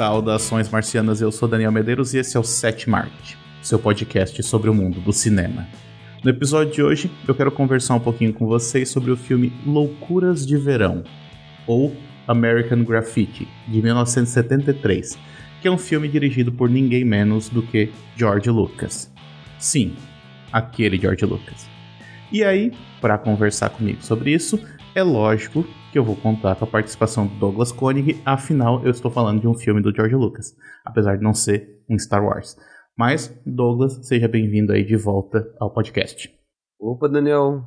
Saudações marcianas, eu sou Daniel Medeiros e esse é o Set Marte, seu podcast sobre o mundo do cinema. No episódio de hoje, eu quero conversar um pouquinho com vocês sobre o filme Loucuras de Verão, ou American Graffiti, de 1973, que é um filme dirigido por ninguém menos do que George Lucas. Sim, aquele George Lucas. E aí, para conversar comigo sobre isso, é lógico que eu vou contar com a participação do Douglas Koenig, afinal eu estou falando de um filme do George Lucas, apesar de não ser um Star Wars. Mas, Douglas, seja bem-vindo aí de volta ao podcast. Opa, Daniel.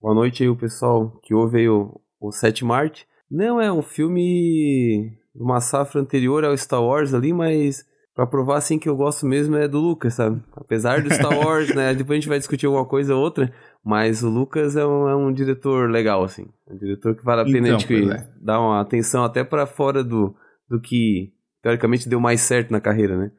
Boa noite aí, o pessoal que ouve aí o, o 7 Marte. Não, é um filme de uma safra anterior ao Star Wars ali, mas pra provar assim que eu gosto mesmo é do Lucas, sabe? Apesar do Star Wars, né? Depois a gente vai discutir alguma coisa ou outra, mas o Lucas é um, é um diretor legal, assim. Um diretor que vale a pena Então, é. dar uma atenção até pra fora do, do que teoricamente deu mais certo na carreira, né?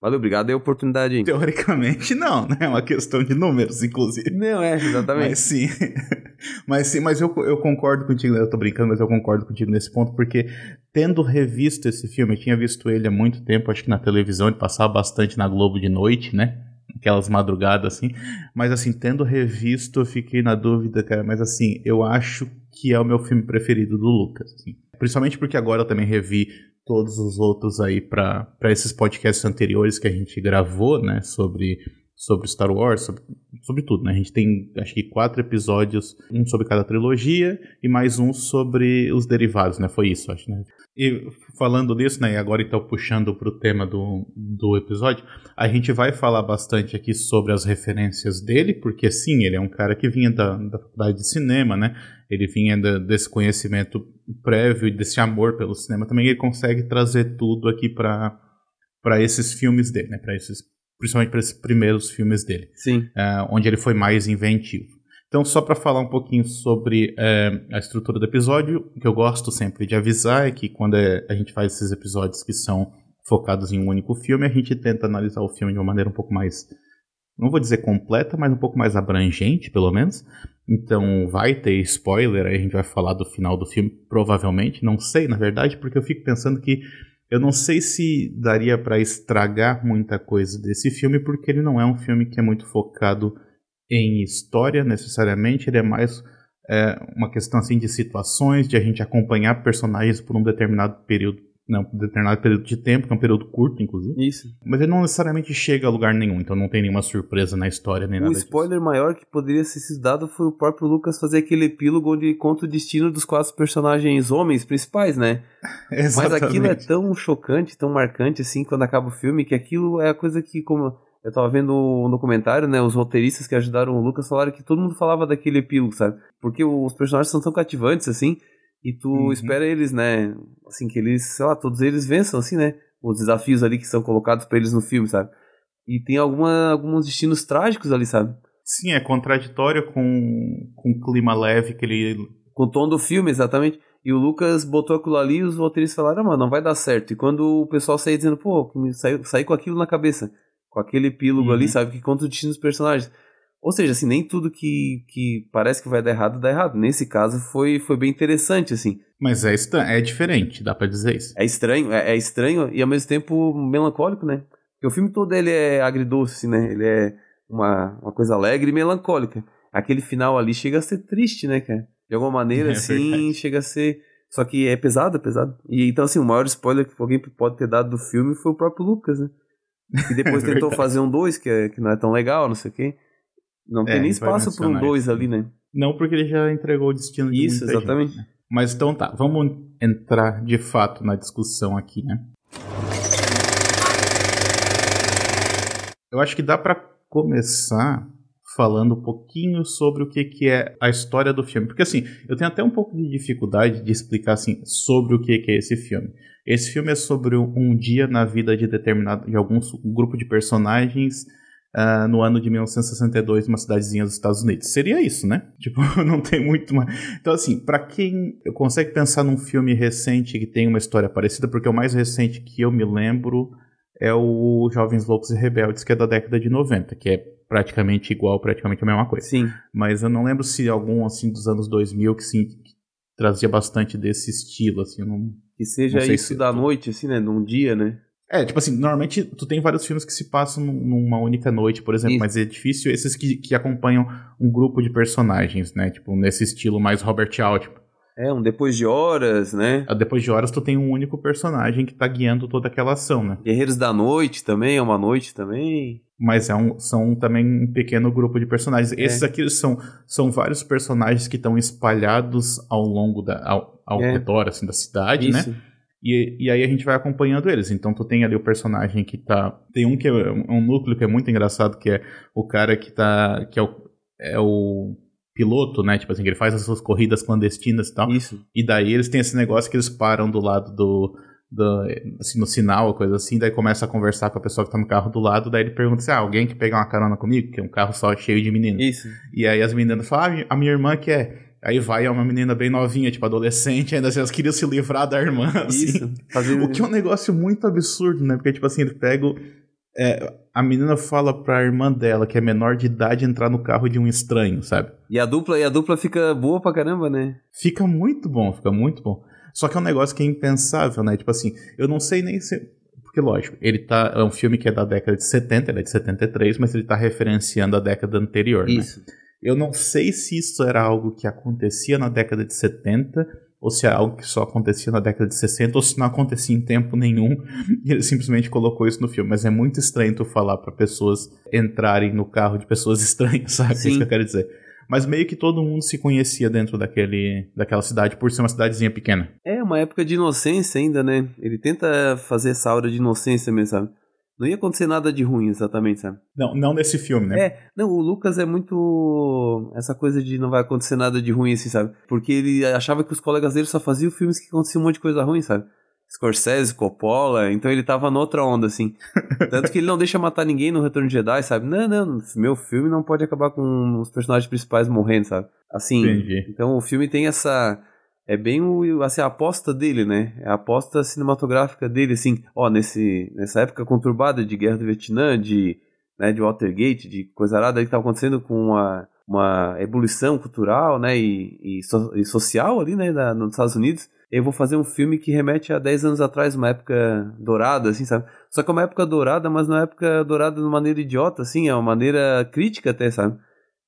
Valeu, obrigado. É a oportunidade aí. Teoricamente não, né? É uma questão de números, inclusive. Não, é, exatamente. Mas sim, mas sim, mas eu, eu concordo contigo, eu tô brincando, mas eu concordo contigo nesse ponto, porque tendo revisto esse filme, eu tinha visto ele há muito tempo, acho que na televisão, ele passava bastante na Globo de noite, né? Aquelas madrugadas assim. Mas assim, tendo revisto, eu fiquei na dúvida, cara. Mas assim, eu acho que é o meu filme preferido do Lucas. assim. Principalmente porque agora eu também revi todos os outros aí para esses podcasts anteriores que a gente gravou, né? Sobre, sobre Star Wars, sobre, sobre tudo, né? A gente tem acho que quatro episódios, um sobre cada trilogia e mais um sobre os derivados, né? Foi isso, acho, né? E falando disso, né, agora então puxando para o tema do, do episódio, a gente vai falar bastante aqui sobre as referências dele, porque sim, ele é um cara que vinha da, da faculdade de cinema, né? Ele vinha da- desse conhecimento prévio e desse amor pelo cinema também, ele consegue trazer tudo aqui para para esses filmes dele, né? Para esses principalmente para esses primeiros filmes dele Sim. eh, onde ele foi mais inventivo. Então, só para falar um pouquinho sobre eh, a estrutura do episódio, o que eu gosto sempre de avisar é que quando é- a gente faz esses episódios que são focados em um único filme, a gente tenta analisar o filme de uma maneira um pouco mais, não vou dizer completa, mas um pouco mais abrangente, pelo menos. Então, vai ter spoiler, aí a gente vai falar do final do filme, provavelmente, não sei, na verdade, porque eu fico pensando que eu não sei se daria para estragar muita coisa desse filme, porque ele não é um filme que é muito focado em história necessariamente, ele é mais é, uma questão assim de situações, de a gente acompanhar personagens por um determinado período, não, um determinado período de tempo, que é um período curto, inclusive. Isso. Mas ele não necessariamente chega a lugar nenhum, então não tem nenhuma surpresa na história nem O nada disso. spoiler maior que poderia ser sido dado foi o próprio Lucas fazer aquele epílogo onde conta o destino dos quatro personagens homens principais, né? Mas aquilo é Exatamente. tão chocante, tão marcante assim quando acaba o filme, que aquilo é a coisa que, como eu tava vendo no documentário, né? Os roteiristas que ajudaram o Lucas falaram que todo mundo falava daquele epílogo, sabe? Porque os personagens são tão cativantes, assim, e tu Uhum. espera eles, né? Assim, que eles, sei lá, todos eles vençam, assim, né? Os desafios ali que são colocados pra eles no filme, sabe? E tem alguma, alguns destinos trágicos ali, sabe? Sim, é contraditório com, com o clima leve que ele. Com o tom do filme, exatamente. E o Lucas botou aquilo ali e os roteiristas falaram, ah, mano, não vai dar certo. E quando o pessoal saía dizendo, pô, saí, saí com aquilo na cabeça. Com aquele epílogo Uhum. ali, sabe? Que conta o destino dos personagens. Ou seja, assim, nem tudo que, que parece que vai dar errado, dá errado. Nesse caso, foi, foi bem interessante, assim. Mas é, é diferente, dá pra dizer isso. É estranho, é, é estranho e ao mesmo tempo melancólico, né? Porque o filme todo ele é agridoce, né? Ele é uma, uma coisa alegre e melancólica. Aquele final ali chega a ser triste, né, cara? De alguma maneira, É assim, verdade. chega a ser. Só que é pesado, é pesado. E então, assim, o maior spoiler que alguém pode ter dado do filme foi o próprio Lucas, né? E depois É tentou fazer um 2, que, é, que não é tão legal, não sei o quê. Não É, tem nem gente vai espaço para um mencionar 2 isso. ali, né? Não porque ele já entregou o destino de Isso, muita exatamente. gente, né? Mas então tá, vamos entrar de fato na discussão aqui, né? Eu acho que dá pra começar falando um pouquinho sobre o que, que é a história do filme. Porque assim, eu tenho até um pouco de dificuldade de explicar assim sobre o que, que é esse filme. Esse filme é sobre um dia na vida de determinado de algum su- grupo de personagens ah, no ano de 1962 numa cidadezinha dos Estados Unidos. Seria isso, né? Tipo, não tem muito mais. Então assim, pra quem consegue pensar num filme recente que tem uma história parecida, porque o mais recente que eu me lembro é o Jovens Loucos e Rebeldes, que é da década de 90, que é praticamente igual, praticamente a mesma coisa. Sim. Mas eu não lembro se algum assim dos anos 2000 que sim que trazia bastante desse estilo, assim, eu não, Que seja isso se da tu... noite, assim, né? Num dia, né? É, tipo assim, normalmente tu tem vários filmes que se passam numa única noite, por exemplo, Isso. mas é difícil esses que, que acompanham um grupo de personagens, né? Tipo, nesse estilo mais Robert Altman. É, um depois de horas, né? Ah, depois de horas tu tem um único personagem que tá guiando toda aquela ação, né? Guerreiros da Noite também, é uma noite também. Mas é um, são também um pequeno grupo de personagens. É. Esses aqui são, são vários personagens que estão espalhados ao longo da. ao, ao é. redor, assim, da cidade, né? Isso. né? E, e aí a gente vai acompanhando eles. Então tu tem ali o personagem que tá. Tem um que é um núcleo que é muito engraçado, que é o cara que tá. que é o, é o piloto, né? Tipo assim, que ele faz as suas corridas clandestinas e tal. Isso. E daí eles têm esse negócio que eles param do lado do. do assim, no sinal, coisa assim, daí começa a conversar com a pessoa que tá no carro do lado, daí ele pergunta se assim, ah, alguém que pegar uma carona comigo, que é um carro só cheio de meninos. Isso. E aí as meninas falam, ah, a minha irmã quer. Aí vai é uma menina bem novinha, tipo adolescente, ainda assim, elas queriam se livrar da irmã, assim. Isso. O que é um negócio muito absurdo, né? Porque, tipo assim, ele pega. É, a menina fala pra irmã dela, que é menor de idade, entrar no carro de um estranho, sabe? E a dupla, e a dupla fica boa pra caramba, né? Fica muito bom, fica muito bom. Só que é um negócio que é impensável, né? Tipo assim, eu não sei nem se. Porque, lógico, ele tá. É um filme que é da década de 70, ele é de 73, mas ele tá referenciando a década anterior, Isso. né? Eu não sei se isso era algo que acontecia na década de 70 ou se é algo que só acontecia na década de 60 ou se não acontecia em tempo nenhum e ele simplesmente colocou isso no filme. Mas é muito estranho tu falar para pessoas entrarem no carro de pessoas estranhas, sabe? Sim. É isso que eu quero dizer. Mas meio que todo mundo se conhecia dentro daquele, daquela cidade por ser uma cidadezinha pequena. É, uma época de inocência ainda, né? Ele tenta fazer essa aura de inocência mesmo, sabe? Não ia acontecer nada de ruim, exatamente, sabe? Não, não nesse filme, né? É, não, o Lucas é muito. Essa coisa de não vai acontecer nada de ruim, assim, sabe? Porque ele achava que os colegas dele só faziam filmes que aconteciam um monte de coisa ruim, sabe? Scorsese, Coppola, então ele tava noutra onda, assim. Tanto que ele não deixa matar ninguém no Retorno de Jedi, sabe? Não, não, meu filme não pode acabar com os personagens principais morrendo, sabe? Assim. Entendi. Então o filme tem essa é bem o, assim, a aposta dele, né? É a aposta cinematográfica dele, assim, ó, nesse, nessa época conturbada de guerra do Vietnã, de, né, de Watergate, de coisa arada que estava acontecendo com uma, uma ebulição cultural, né, e, e, so, e social ali, né, nos Estados Unidos. Eu vou fazer um filme que remete a 10 anos atrás, uma época dourada, assim, sabe? Só que é uma época dourada, mas não é uma época dourada de uma maneira idiota, assim, é uma maneira crítica até, sabe?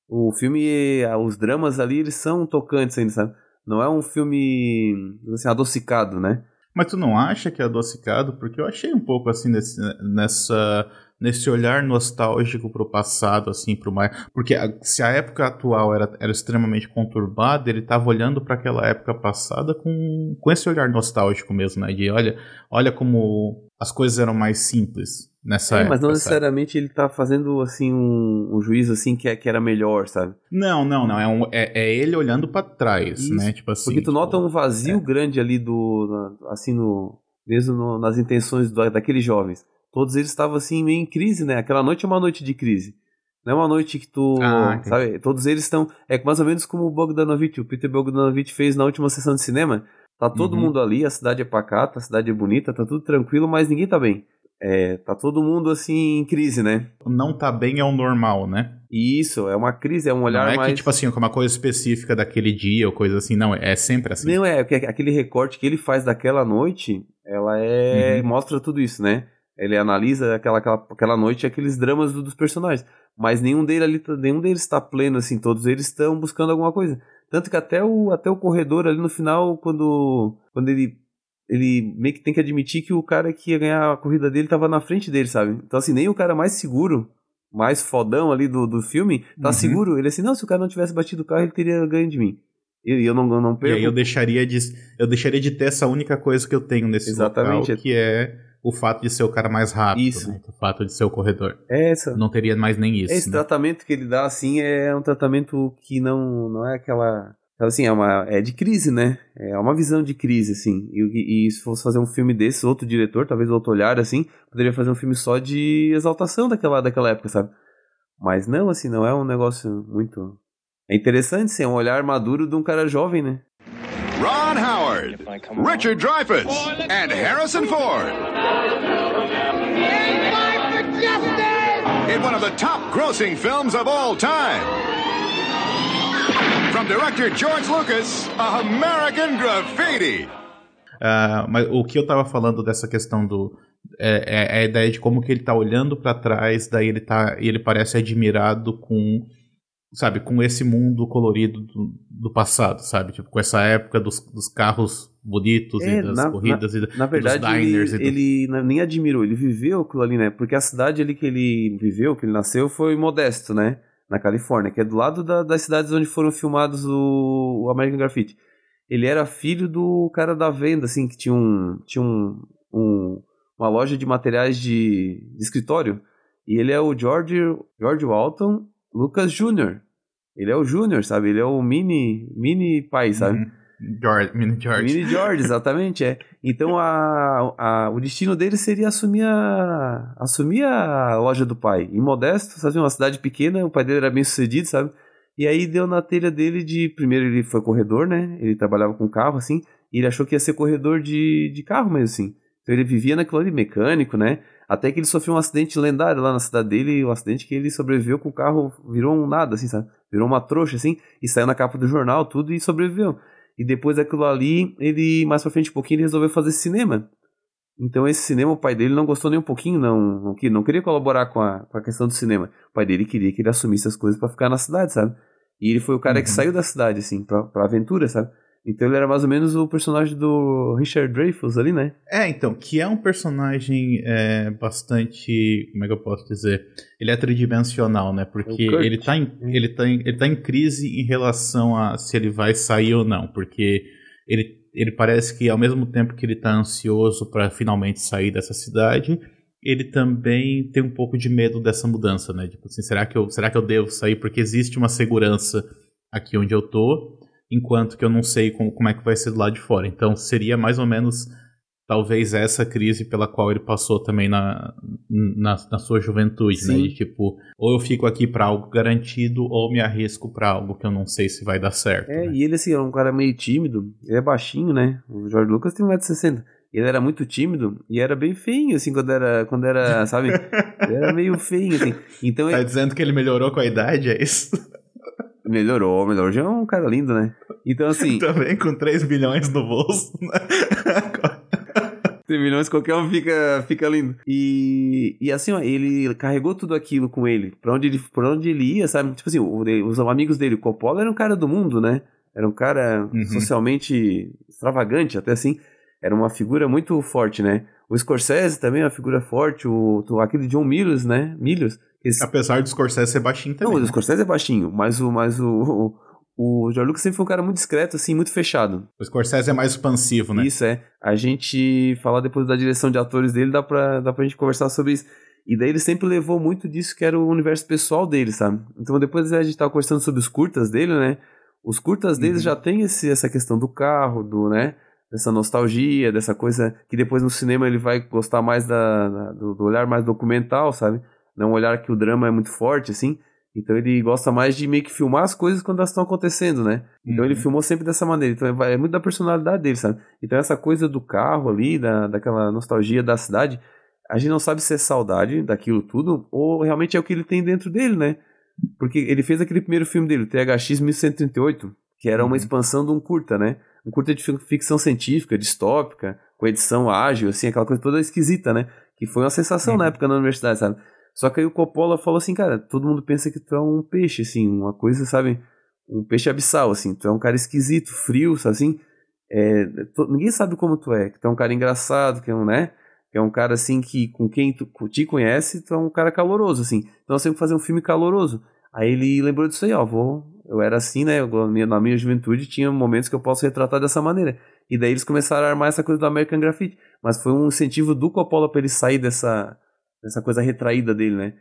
O filme, os dramas ali, eles são tocantes ainda, sabe? Não é um filme assim, adocicado, né? Mas tu não acha que é adocicado? Porque eu achei um pouco assim nesse, nessa nesse olhar nostálgico pro passado, assim, pro mais. Porque a, se a época atual era, era extremamente conturbada, ele tava olhando para aquela época passada com, com esse olhar nostálgico mesmo, né? De olha, olha como as coisas eram mais simples nessa é, época. Mas não necessariamente ele tá fazendo assim um, um juízo assim que, é, que era melhor, sabe? Não, não, não. É, um, é, é ele olhando para trás, Isso. né? Tipo assim. Porque tu tipo, nota um vazio é. grande ali do. assim, no. Mesmo no, nas intenções do, daqueles jovens todos eles estavam assim meio em crise, né? Aquela noite é uma noite de crise. Não é uma noite que tu, ah, sabe? Todos eles estão, é mais ou menos como o Bogdanovich, o Peter Bogdanovich fez na última sessão de cinema. Tá todo uhum. mundo ali, a cidade é pacata, a cidade é bonita, tá tudo tranquilo, mas ninguém tá bem. É, tá todo mundo assim em crise, né? Não tá bem é o normal, né? Isso, é uma crise, é um olhar mais... Não é que, tipo assim, uma coisa específica daquele dia ou coisa assim, não, é sempre assim. Não, é, aquele recorte que ele faz daquela noite, ela é... Uhum. mostra tudo isso, né? Ele analisa aquela, aquela, aquela noite aqueles dramas do, dos personagens. Mas nenhum, dele ali, nenhum deles está pleno, assim. Todos eles estão buscando alguma coisa. Tanto que até o, até o corredor ali no final, quando, quando ele, ele meio que tem que admitir que o cara que ia ganhar a corrida dele estava na frente dele, sabe? Então, assim, nem o cara mais seguro, mais fodão ali do, do filme, tá uhum. seguro. Ele assim, não, se o cara não tivesse batido o carro, ele teria ganho de mim. E eu não, eu não perco. E aí eu deixaria de, eu deixaria de ter essa única coisa que eu tenho nesse Exatamente. local, que é o fato de ser o cara mais rápido, isso. Né? o fato de ser o corredor. É essa. Não teria mais nem isso. Esse né? tratamento que ele dá, assim, é um tratamento que não, não é aquela. Assim, é, uma, é de crise, né? É uma visão de crise, assim. E, e se fosse fazer um filme desse, outro diretor, talvez outro olhar, assim, poderia fazer um filme só de exaltação daquela, daquela época, sabe? Mas não, assim, não é um negócio muito. É interessante, sim, é um olhar maduro de um cara jovem, né? Ron Howard, Richard Dreyfuss, and Harrison Ford. In one of the top grossing films of all time. From director George Lucas, American Graffiti. Uh, mas o que eu tava falando dessa questão do. É, é, é a ideia de como que ele tá olhando para trás, daí ele tá. ele parece admirado com. Sabe, com esse mundo colorido do, do passado, sabe? Tipo, com essa época dos, dos carros bonitos é, e das na, corridas na, e, na verdade, dos diners. Ele, ele nem admirou, ele viveu aquilo ali, né? Porque a cidade ali que ele viveu, que ele nasceu, foi Modesto, né? Na Califórnia, que é do lado da, das cidades onde foram filmados o, o American Graffiti ele era filho do cara da venda, assim, que tinha um, tinha um, um uma loja de materiais de, de, escritório. E ele é o George, George Walton Lucas Jr. Ele é o Júnior, sabe? Ele é o mini, mini pai, sabe? Uhum. George, mini George. Mini George, exatamente, é. Então a, a, o destino dele seria assumir a, assumir a loja do pai. Em Modesto, sabe? Uma cidade pequena, o pai dele era bem sucedido, sabe? E aí deu na telha dele de. Primeiro ele foi corredor, né? Ele trabalhava com carro, assim. E ele achou que ia ser corredor de, de carro mesmo, assim. Então ele vivia naquilo ali, mecânico, né? Até que ele sofreu um acidente lendário lá na cidade dele. Um acidente que ele sobreviveu com o carro, virou um nada, assim, sabe? Virou uma trouxa, assim. E saiu na capa do jornal, tudo, e sobreviveu. E depois daquilo ali, ele, mais pra frente um pouquinho, ele resolveu fazer cinema. Então esse cinema, o pai dele não gostou nem um pouquinho, não, não, não queria colaborar com a, com a questão do cinema. O pai dele queria que ele assumisse as coisas para ficar na cidade, sabe? E ele foi o cara uhum. que saiu da cidade, assim, pra, pra aventura, sabe? Então ele era mais ou menos o personagem do Richard Dreyfuss ali, né? É, então, que é um personagem é, bastante. Como é que eu posso dizer? Ele é tridimensional, né? Porque é ele tá, em, ele, tá em, ele tá em crise em relação a se ele vai sair ou não. Porque ele, ele parece que ao mesmo tempo que ele tá ansioso para finalmente sair dessa cidade ele também tem um pouco de medo dessa mudança, né? Tipo assim, será que eu, será que eu devo sair? Porque existe uma segurança aqui onde eu tô, enquanto que eu não sei como, como é que vai ser do lado de fora. Então seria mais ou menos talvez essa crise pela qual ele passou também na, na, na sua juventude, né? Sim. né? Tipo, ou eu fico aqui para algo garantido, ou me arrisco para algo que eu não sei se vai dar certo. É, né? e ele assim, é um cara meio tímido, ele é baixinho, né? O Jorge Lucas tem 1,60m ele era muito tímido e era bem feinho, assim, quando era, quando era sabe? Ele era meio feinho, assim. Então, tá ele... dizendo que ele melhorou com a idade, é isso? Melhorou, melhorou. Já é um cara lindo, né? Então, assim... Também com 3 bilhões no bolso, né? 3 milhões, qualquer um fica, fica lindo. E, e assim, ó, ele carregou tudo aquilo com ele. Pra onde ele, pra onde ele ia, sabe? Tipo assim, os amigos dele, o Coppola era um cara do mundo, né? Era um cara uhum. socialmente extravagante, até assim era uma figura muito forte, né? O Scorsese também é uma figura forte, o, aquele John Milius, né? Milius. Esse... Apesar do Scorsese ser baixinho também. Não, o né? Scorsese é baixinho, mas o, mas o, o, o George Lucas sempre foi um cara muito discreto, assim, muito fechado. O Scorsese é mais expansivo, né? Isso, é. A gente falar depois da direção de atores dele, dá pra, dá pra gente conversar sobre isso. E daí ele sempre levou muito disso que era o universo pessoal dele, sabe? Então depois a gente tava conversando sobre os curtas dele, né? Os curtas dele uhum. já tem esse, essa questão do carro, do, né? dessa nostalgia, dessa coisa que depois no cinema ele vai gostar mais da, da do, do, olhar mais documental, sabe? Não um olhar que o drama é muito forte, assim. Então ele gosta mais de meio que filmar as coisas quando elas estão acontecendo, né? Então uhum. ele filmou sempre dessa maneira. Então é, é, muito da personalidade dele, sabe? Então essa coisa do carro ali, da, daquela nostalgia da cidade, a gente não sabe se é saudade daquilo tudo ou realmente é o que ele tem dentro dele, né? Porque ele fez aquele primeiro filme dele, o THX 1138, que era uma uhum. expansão de um curta, né? um curta de ficção científica, distópica, com edição ágil, assim, aquela coisa toda esquisita, né? Que foi uma sensação uhum. na época na universidade, sabe? Só que aí o Coppola falou assim, cara, todo mundo pensa que tu é um peixe, assim, uma coisa, sabe? Um peixe abissal, assim, tu é um cara esquisito, frio, assim. É, tu, ninguém sabe como tu é, que tu é um cara engraçado, que é um, né? Que é um cara, assim, que com quem tu te conhece, tu é um cara caloroso, assim. Então eu sempre fazer um filme caloroso. Aí ele lembrou disso aí, ó, vou, eu era assim, né? Eu, na minha juventude tinha momentos que eu posso retratar dessa maneira. E daí eles começaram a armar essa coisa do American Graffiti. Mas foi um incentivo do Coppola para ele sair dessa, dessa coisa retraída dele, né?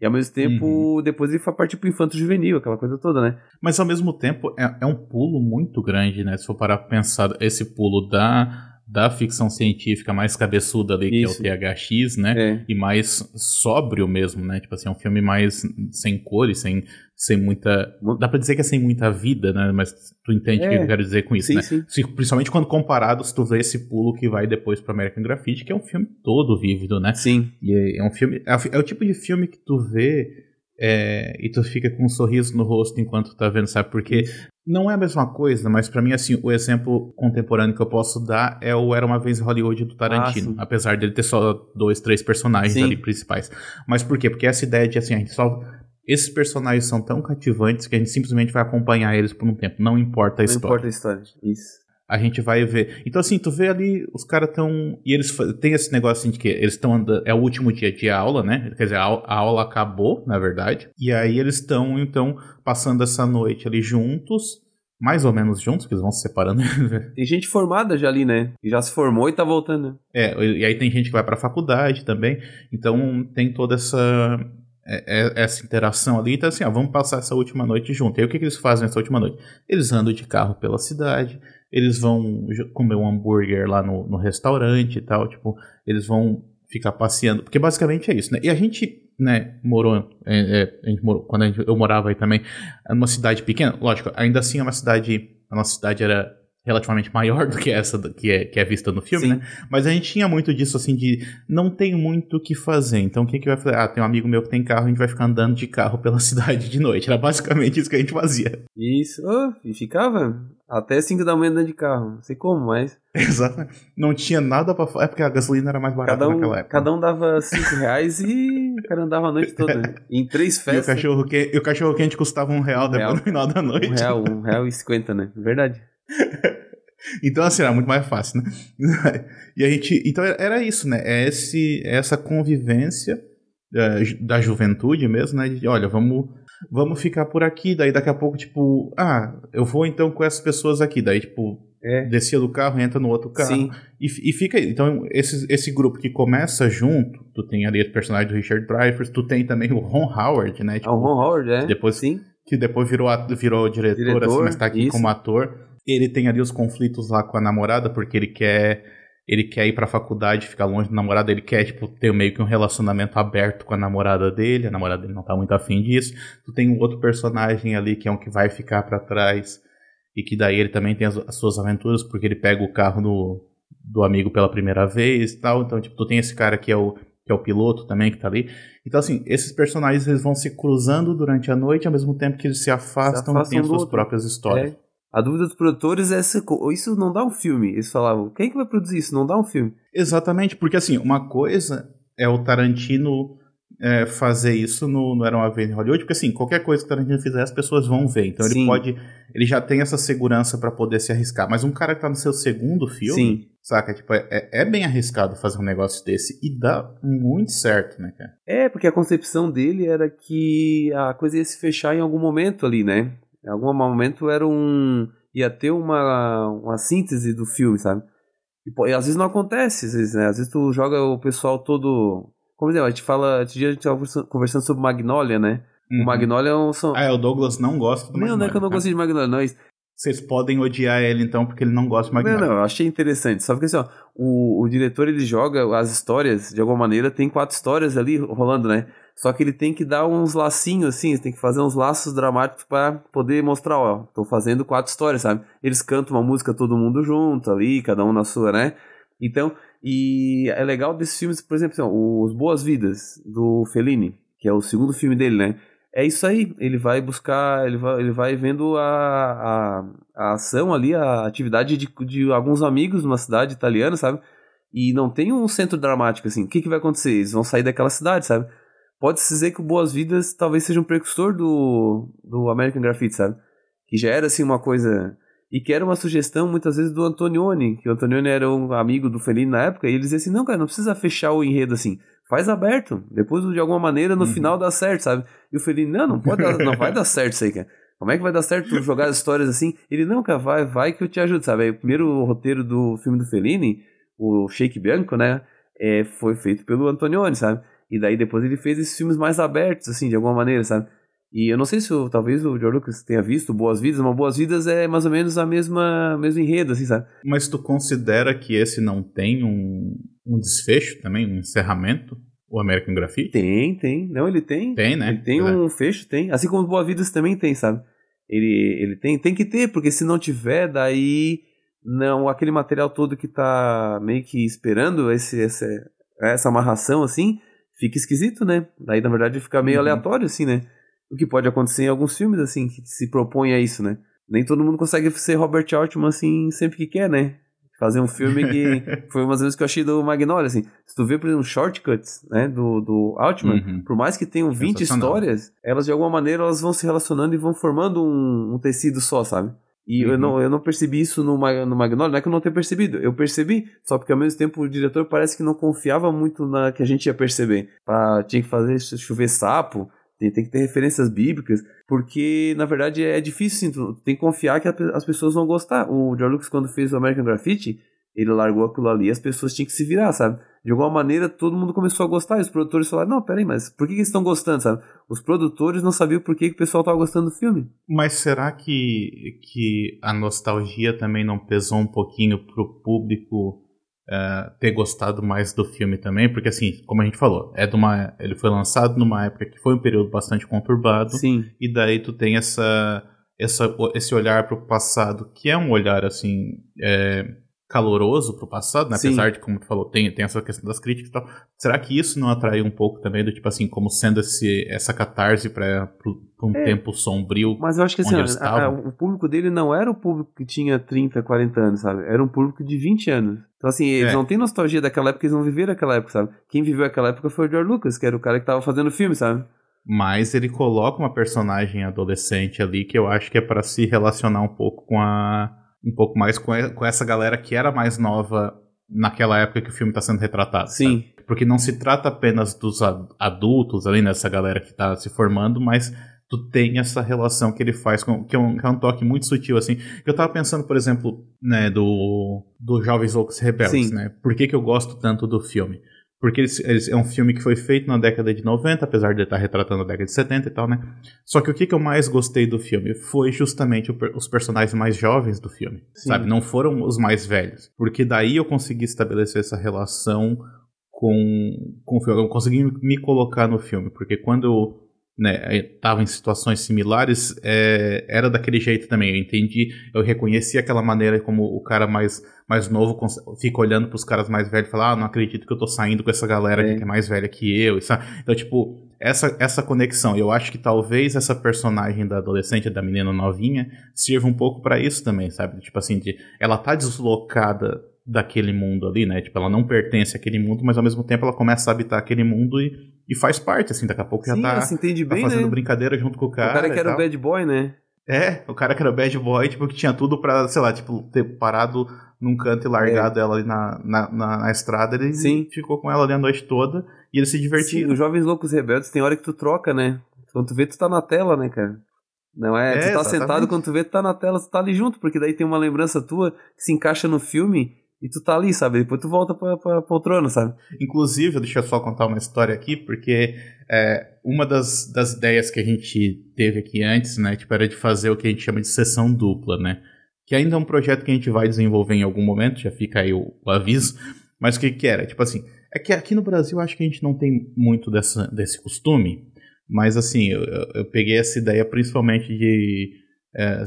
E ao mesmo tempo, uhum. depois ele foi partir pro infanto juvenil, aquela coisa toda, né? Mas ao mesmo tempo, é, é um pulo muito grande, né? Se for parar pra pensar, esse pulo da da ficção científica mais cabeçuda ali, Isso. que é o THX, né? É. E mais sóbrio mesmo, né? Tipo assim, é um filme mais sem cores, sem, sem muita. Dá pra dizer que é sem muita vida, né? Mas tu entende o que eu é. quero dizer com isso, sim, né? Sim. Principalmente quando comparado, se tu vê esse pulo que vai depois pro American Graffiti, que é um filme todo vívido, né? Sim. E é, é um filme. É, é o tipo de filme que tu vê é, e tu fica com um sorriso no rosto enquanto tá vendo, sabe? Porque não é a mesma coisa, mas para mim, assim, o exemplo contemporâneo que eu posso dar é o Era Uma Vez em Hollywood do Tarantino. Ah, apesar dele ter só dois, três personagens sim. ali principais. Mas por quê? Porque essa ideia de, assim, a gente só... Esses personagens são tão cativantes que a gente simplesmente vai acompanhar eles por um tempo. Não importa a não história. Não importa a história, isso a gente vai ver. Então, assim, tu vê ali, os caras estão. E eles tem esse negócio assim de que eles estão andando. É o último dia de aula, né? Quer dizer, a, a aula acabou, na verdade. E aí eles estão, então, passando essa noite ali juntos. Mais ou menos juntos, que eles vão se separando. tem gente formada já ali, né? E já se formou e tá voltando. É, e aí tem gente que vai pra faculdade também. Então tem toda essa é, é, essa interação ali. Então, assim, ó, vamos passar essa última noite junto. E aí, o que, que eles fazem nessa última noite? Eles andam de carro pela cidade, eles vão comer um hambúrguer lá no, no restaurante e tal, tipo, eles vão ficar passeando, porque basicamente é isso, né? E a gente, né, morou, é, é, a gente morou quando a gente, eu morava aí também, numa cidade pequena, lógico, ainda assim é uma cidade, a nossa cidade era relativamente maior do que essa que é, que é vista no filme, Sim. né? Mas a gente tinha muito disso, assim, de não tem muito o que fazer. Então, o que, que vai fazer? Ah, tem um amigo meu que tem carro, a gente vai ficar andando de carro pela cidade de noite. Era basicamente isso que a gente fazia. Isso, oh, e ficava até 5 da manhã andando de carro. Não sei como, mas. Exatamente. Não tinha nada pra fazer. É porque a gasolina era mais barata cada um, naquela época. Cada um dava 5 reais e o cara andava a noite toda. Né? Em três festas. E o cachorro, que... o cachorro quente custava um real um depois real. no final da noite. Um real, um real e cinquenta, né? Verdade. Então, assim, era muito mais fácil, né? E a gente. Então era isso, né? É esse, essa convivência da, é, da juventude mesmo, né? De, olha, vamos, vamos ficar por aqui. Daí daqui a pouco, tipo, ah, eu vou então com essas pessoas aqui. Daí, tipo, é. descia do carro, entra no outro carro. Sim. E, e fica aí. Então, esse, esse grupo que começa junto, tu tem ali o personagem do Richard Dreyfuss, tu tem também o Ron Howard, né? Tipo, ah, o Ron Howard, é. Depois, Sim. Que depois virou, virou diretor, diretor assim, mas tá aqui isso. como ator. Ele tem ali os conflitos lá com a namorada, porque ele quer ele quer ir pra faculdade, ficar longe da namorada, ele quer, tipo, ter meio que um relacionamento aberto com a namorada dele, a namorada dele não tá muito afim disso. Tu tem um outro personagem ali que é um que vai ficar para trás, e que daí ele também tem as, as, suas aventuras, porque ele pega o carro do, do amigo pela primeira vez e tal. Então, tipo, tu tem esse cara que é o que é o piloto também que tá ali. Então, assim, esses personagens eles vão se cruzando durante a noite, ao mesmo tempo que eles se afastam, se afastam e têm as suas outro. próprias histórias. É. A dúvida dos produtores é essa, isso não dá um filme. Eles falavam, quem é que vai produzir isso? Não dá um filme. Exatamente, porque assim, uma coisa é o Tarantino é, fazer isso no, no Era Uma Vez em Hollywood, porque assim, qualquer coisa que o Tarantino fizer, as pessoas vão ver. Então Sim. ele pode, ele já tem essa segurança para poder se arriscar. Mas um cara que tá no seu segundo filme, Sim. saca? Tipo, é, é bem arriscado fazer um negócio desse e dá muito certo, né, cara? É, porque a concepção dele era que a coisa ia se fechar em algum momento ali, né? Em algum momento era um. ia ter uma, uma síntese do filme, sabe? E, e às vezes não acontece, às vezes, né? Às vezes tu joga o pessoal todo. Como dizer, a gente fala. Esse dia a gente tava conversando sobre Magnolia, né? Uhum. O Magnolia é um. São... Ah, é, o Douglas não gosta do Magnolia. Não, não é que eu não gosto de Magnolia, não. É vocês podem odiar ele então porque ele não gosta de Magnolia. Não, não, eu achei interessante. Só porque assim, ó, o, o diretor ele joga as histórias, de alguma maneira, tem quatro histórias ali rolando, né? Só que ele tem que dar uns lacinhos assim, tem que fazer uns laços dramáticos para poder mostrar, ó, tô fazendo quatro histórias, sabe? Eles cantam uma música todo mundo junto ali, cada um na sua, né? Então, e é legal desses filmes, por exemplo, assim, ó, Os Boas Vidas do Fellini, que é o segundo filme dele, né? É isso aí, ele vai buscar, ele vai, ele vai vendo a, a, a ação ali, a atividade de, de alguns amigos numa cidade italiana, sabe? E não tem um centro dramático assim. O que, que vai acontecer? Eles vão sair daquela cidade, sabe? pode-se dizer que o Boas Vidas talvez seja um precursor do, do American Graffiti, sabe? Que já era assim uma coisa. E que era uma sugestão muitas vezes do Antonioni, que o Antonioni era um amigo do Fellini na época, e ele dizia assim: não, cara, não precisa fechar o enredo assim, faz aberto, depois de alguma maneira no uhum. final dá certo, sabe? E o Fellini: não, não pode dar, não vai dar certo isso aí, cara. Como é que vai dar certo tu jogar as histórias assim? Ele: não, cara, vai, vai que eu te ajudo, sabe? Aí, o primeiro roteiro do filme do Fellini, o Shake Bianco, né? É, foi feito pelo Antonioni, sabe? E daí depois ele fez esses filmes mais abertos, assim, de alguma maneira, sabe? E eu não sei se talvez o George Lucas tenha visto Boas Vidas, mas Boas Vidas é mais ou menos a mesma mesmo enredo, assim, sabe? Mas tu considera que esse não tem um, um desfecho também, um encerramento? O American Graffiti? Tem, tem. Não, ele tem. Tem, né? Ele tem é. um fecho, tem. Assim como Boas Vidas também tem, sabe? Ele, ele tem, tem que ter, porque se não tiver, daí não aquele material todo que tá meio que esperando esse, essa, essa amarração, assim, fica esquisito, né? Daí, na verdade, fica meio uhum. aleatório, assim, né? O que pode acontecer em alguns filmes, assim, que se propõe a isso, né? Nem todo mundo consegue ser Robert Altman, assim, sempre que quer, né? Fazer um filme que foi umas vezes que eu achei do Magnolia, assim. Se tu vê, por exemplo, shortcuts, né, do, do Altman, uhum. por mais que tenham 20 histórias, elas de alguma maneira elas vão se relacionando e vão formando um, um tecido só, sabe? E uhum. eu, não, eu não percebi isso no, no Magnolia, não é que eu não tenha percebido, eu percebi, só porque ao mesmo tempo o diretor parece que não confiava muito na que a gente ia perceber. Pra, tinha que fazer chover sapo, tem, tem que ter referências bíblicas, porque na verdade é difícil, sim, tem que confiar que as pessoas vão gostar. O George Lucas, quando fez o American Graffiti, ele largou aquilo ali e as pessoas tinham que se virar, sabe? De alguma maneira todo mundo começou a gostar e os produtores falaram: Não, peraí, mas por que, que eles estão gostando, sabe? Os produtores não sabiam por que, que o pessoal estava gostando do filme. Mas será que, que a nostalgia também não pesou um pouquinho pro público uh, ter gostado mais do filme também, porque assim, como a gente falou, é de uma, ele foi lançado numa época que foi um período bastante conturbado, Sim. e daí tu tem essa, essa esse olhar para o passado, que é um olhar assim é, caloroso para o passado, né? apesar de, como tu falou, tem, tem essa questão das críticas e tal. Será que isso não atraiu um pouco também do tipo assim, como sendo esse, essa catarse para um é, tempo sombrio? Mas eu acho que assim, a, a, o público dele não era o público que tinha 30, 40 anos, sabe? Era um público de 20 anos. Então, assim, eles é. não têm nostalgia daquela época, eles não viveram aquela época, sabe? Quem viveu aquela época foi o George Lucas, que era o cara que tava fazendo filme, sabe? Mas ele coloca uma personagem adolescente ali que eu acho que é para se relacionar um pouco com a um pouco mais com, com essa galera que era mais nova naquela época que o filme está sendo retratado. Sim. Sabe? Porque não se trata apenas dos adultos ali, nessa galera que está se formando, mas tu tem essa relação que ele faz, com, que, é um, que é um toque muito sutil, assim. Eu tava pensando, por exemplo, né, do, do Jovens Loucos Rebeldes, Sim. né? Por que, que eu gosto tanto do filme? Porque eles, eles, é um filme que foi feito na década de 90, apesar de ele estar retratando a década de 70 e tal, né? Só que o que, que eu mais gostei do filme foi justamente o, os personagens mais jovens do filme, Sim. sabe? Não foram os mais velhos. Porque daí eu consegui estabelecer essa relação com, com o filme. Eu consegui me colocar no filme, porque quando eu né, estava em situações similares, é, era daquele jeito também. Eu entendi, eu reconheci aquela maneira como o cara mais, mais novo fica olhando para os caras mais velhos e fala: Ah, não acredito que eu tô saindo com essa galera é. que é mais velha que eu. Então, tipo, essa, essa conexão. Eu acho que talvez essa personagem da adolescente, da menina novinha, sirva um pouco para isso também, sabe? Tipo assim, de, ela tá deslocada daquele mundo ali, né? Tipo, ela não pertence àquele mundo, mas ao mesmo tempo ela começa a habitar aquele mundo e, e faz parte, assim, daqui a pouco Sim, já tá, se entende tá bem, fazendo né? brincadeira junto com o cara. O cara que era o bad boy, né? É, o cara que era o bad boy, tipo, que tinha tudo pra, sei lá, tipo, ter parado num canto e largado é. ela ali na, na, na, na, estrada, ele Sim. ficou com ela ali a noite toda e ele se divertia. Sim, os Jovens Loucos Rebeldes tem hora que tu troca, né? Quando tu vê, tu tá na tela, né, cara? Não é? é tu tá exatamente. sentado, quando tu vê, tu tá na tela, tu tá ali junto, porque daí tem uma lembrança tua que se encaixa no filme e tu tá ali, sabe? Depois tu volta pra, pra poltrona, sabe? Inclusive, deixa eu só contar uma história aqui, porque é, uma das, das ideias que a gente teve aqui antes, né, tipo, era de fazer o que a gente chama de sessão dupla, né? Que ainda é um projeto que a gente vai desenvolver em algum momento, já fica aí o, o aviso. Mas o que que era? Tipo assim, é que aqui no Brasil acho que a gente não tem muito dessa, desse costume, mas assim, eu, eu peguei essa ideia principalmente de. É,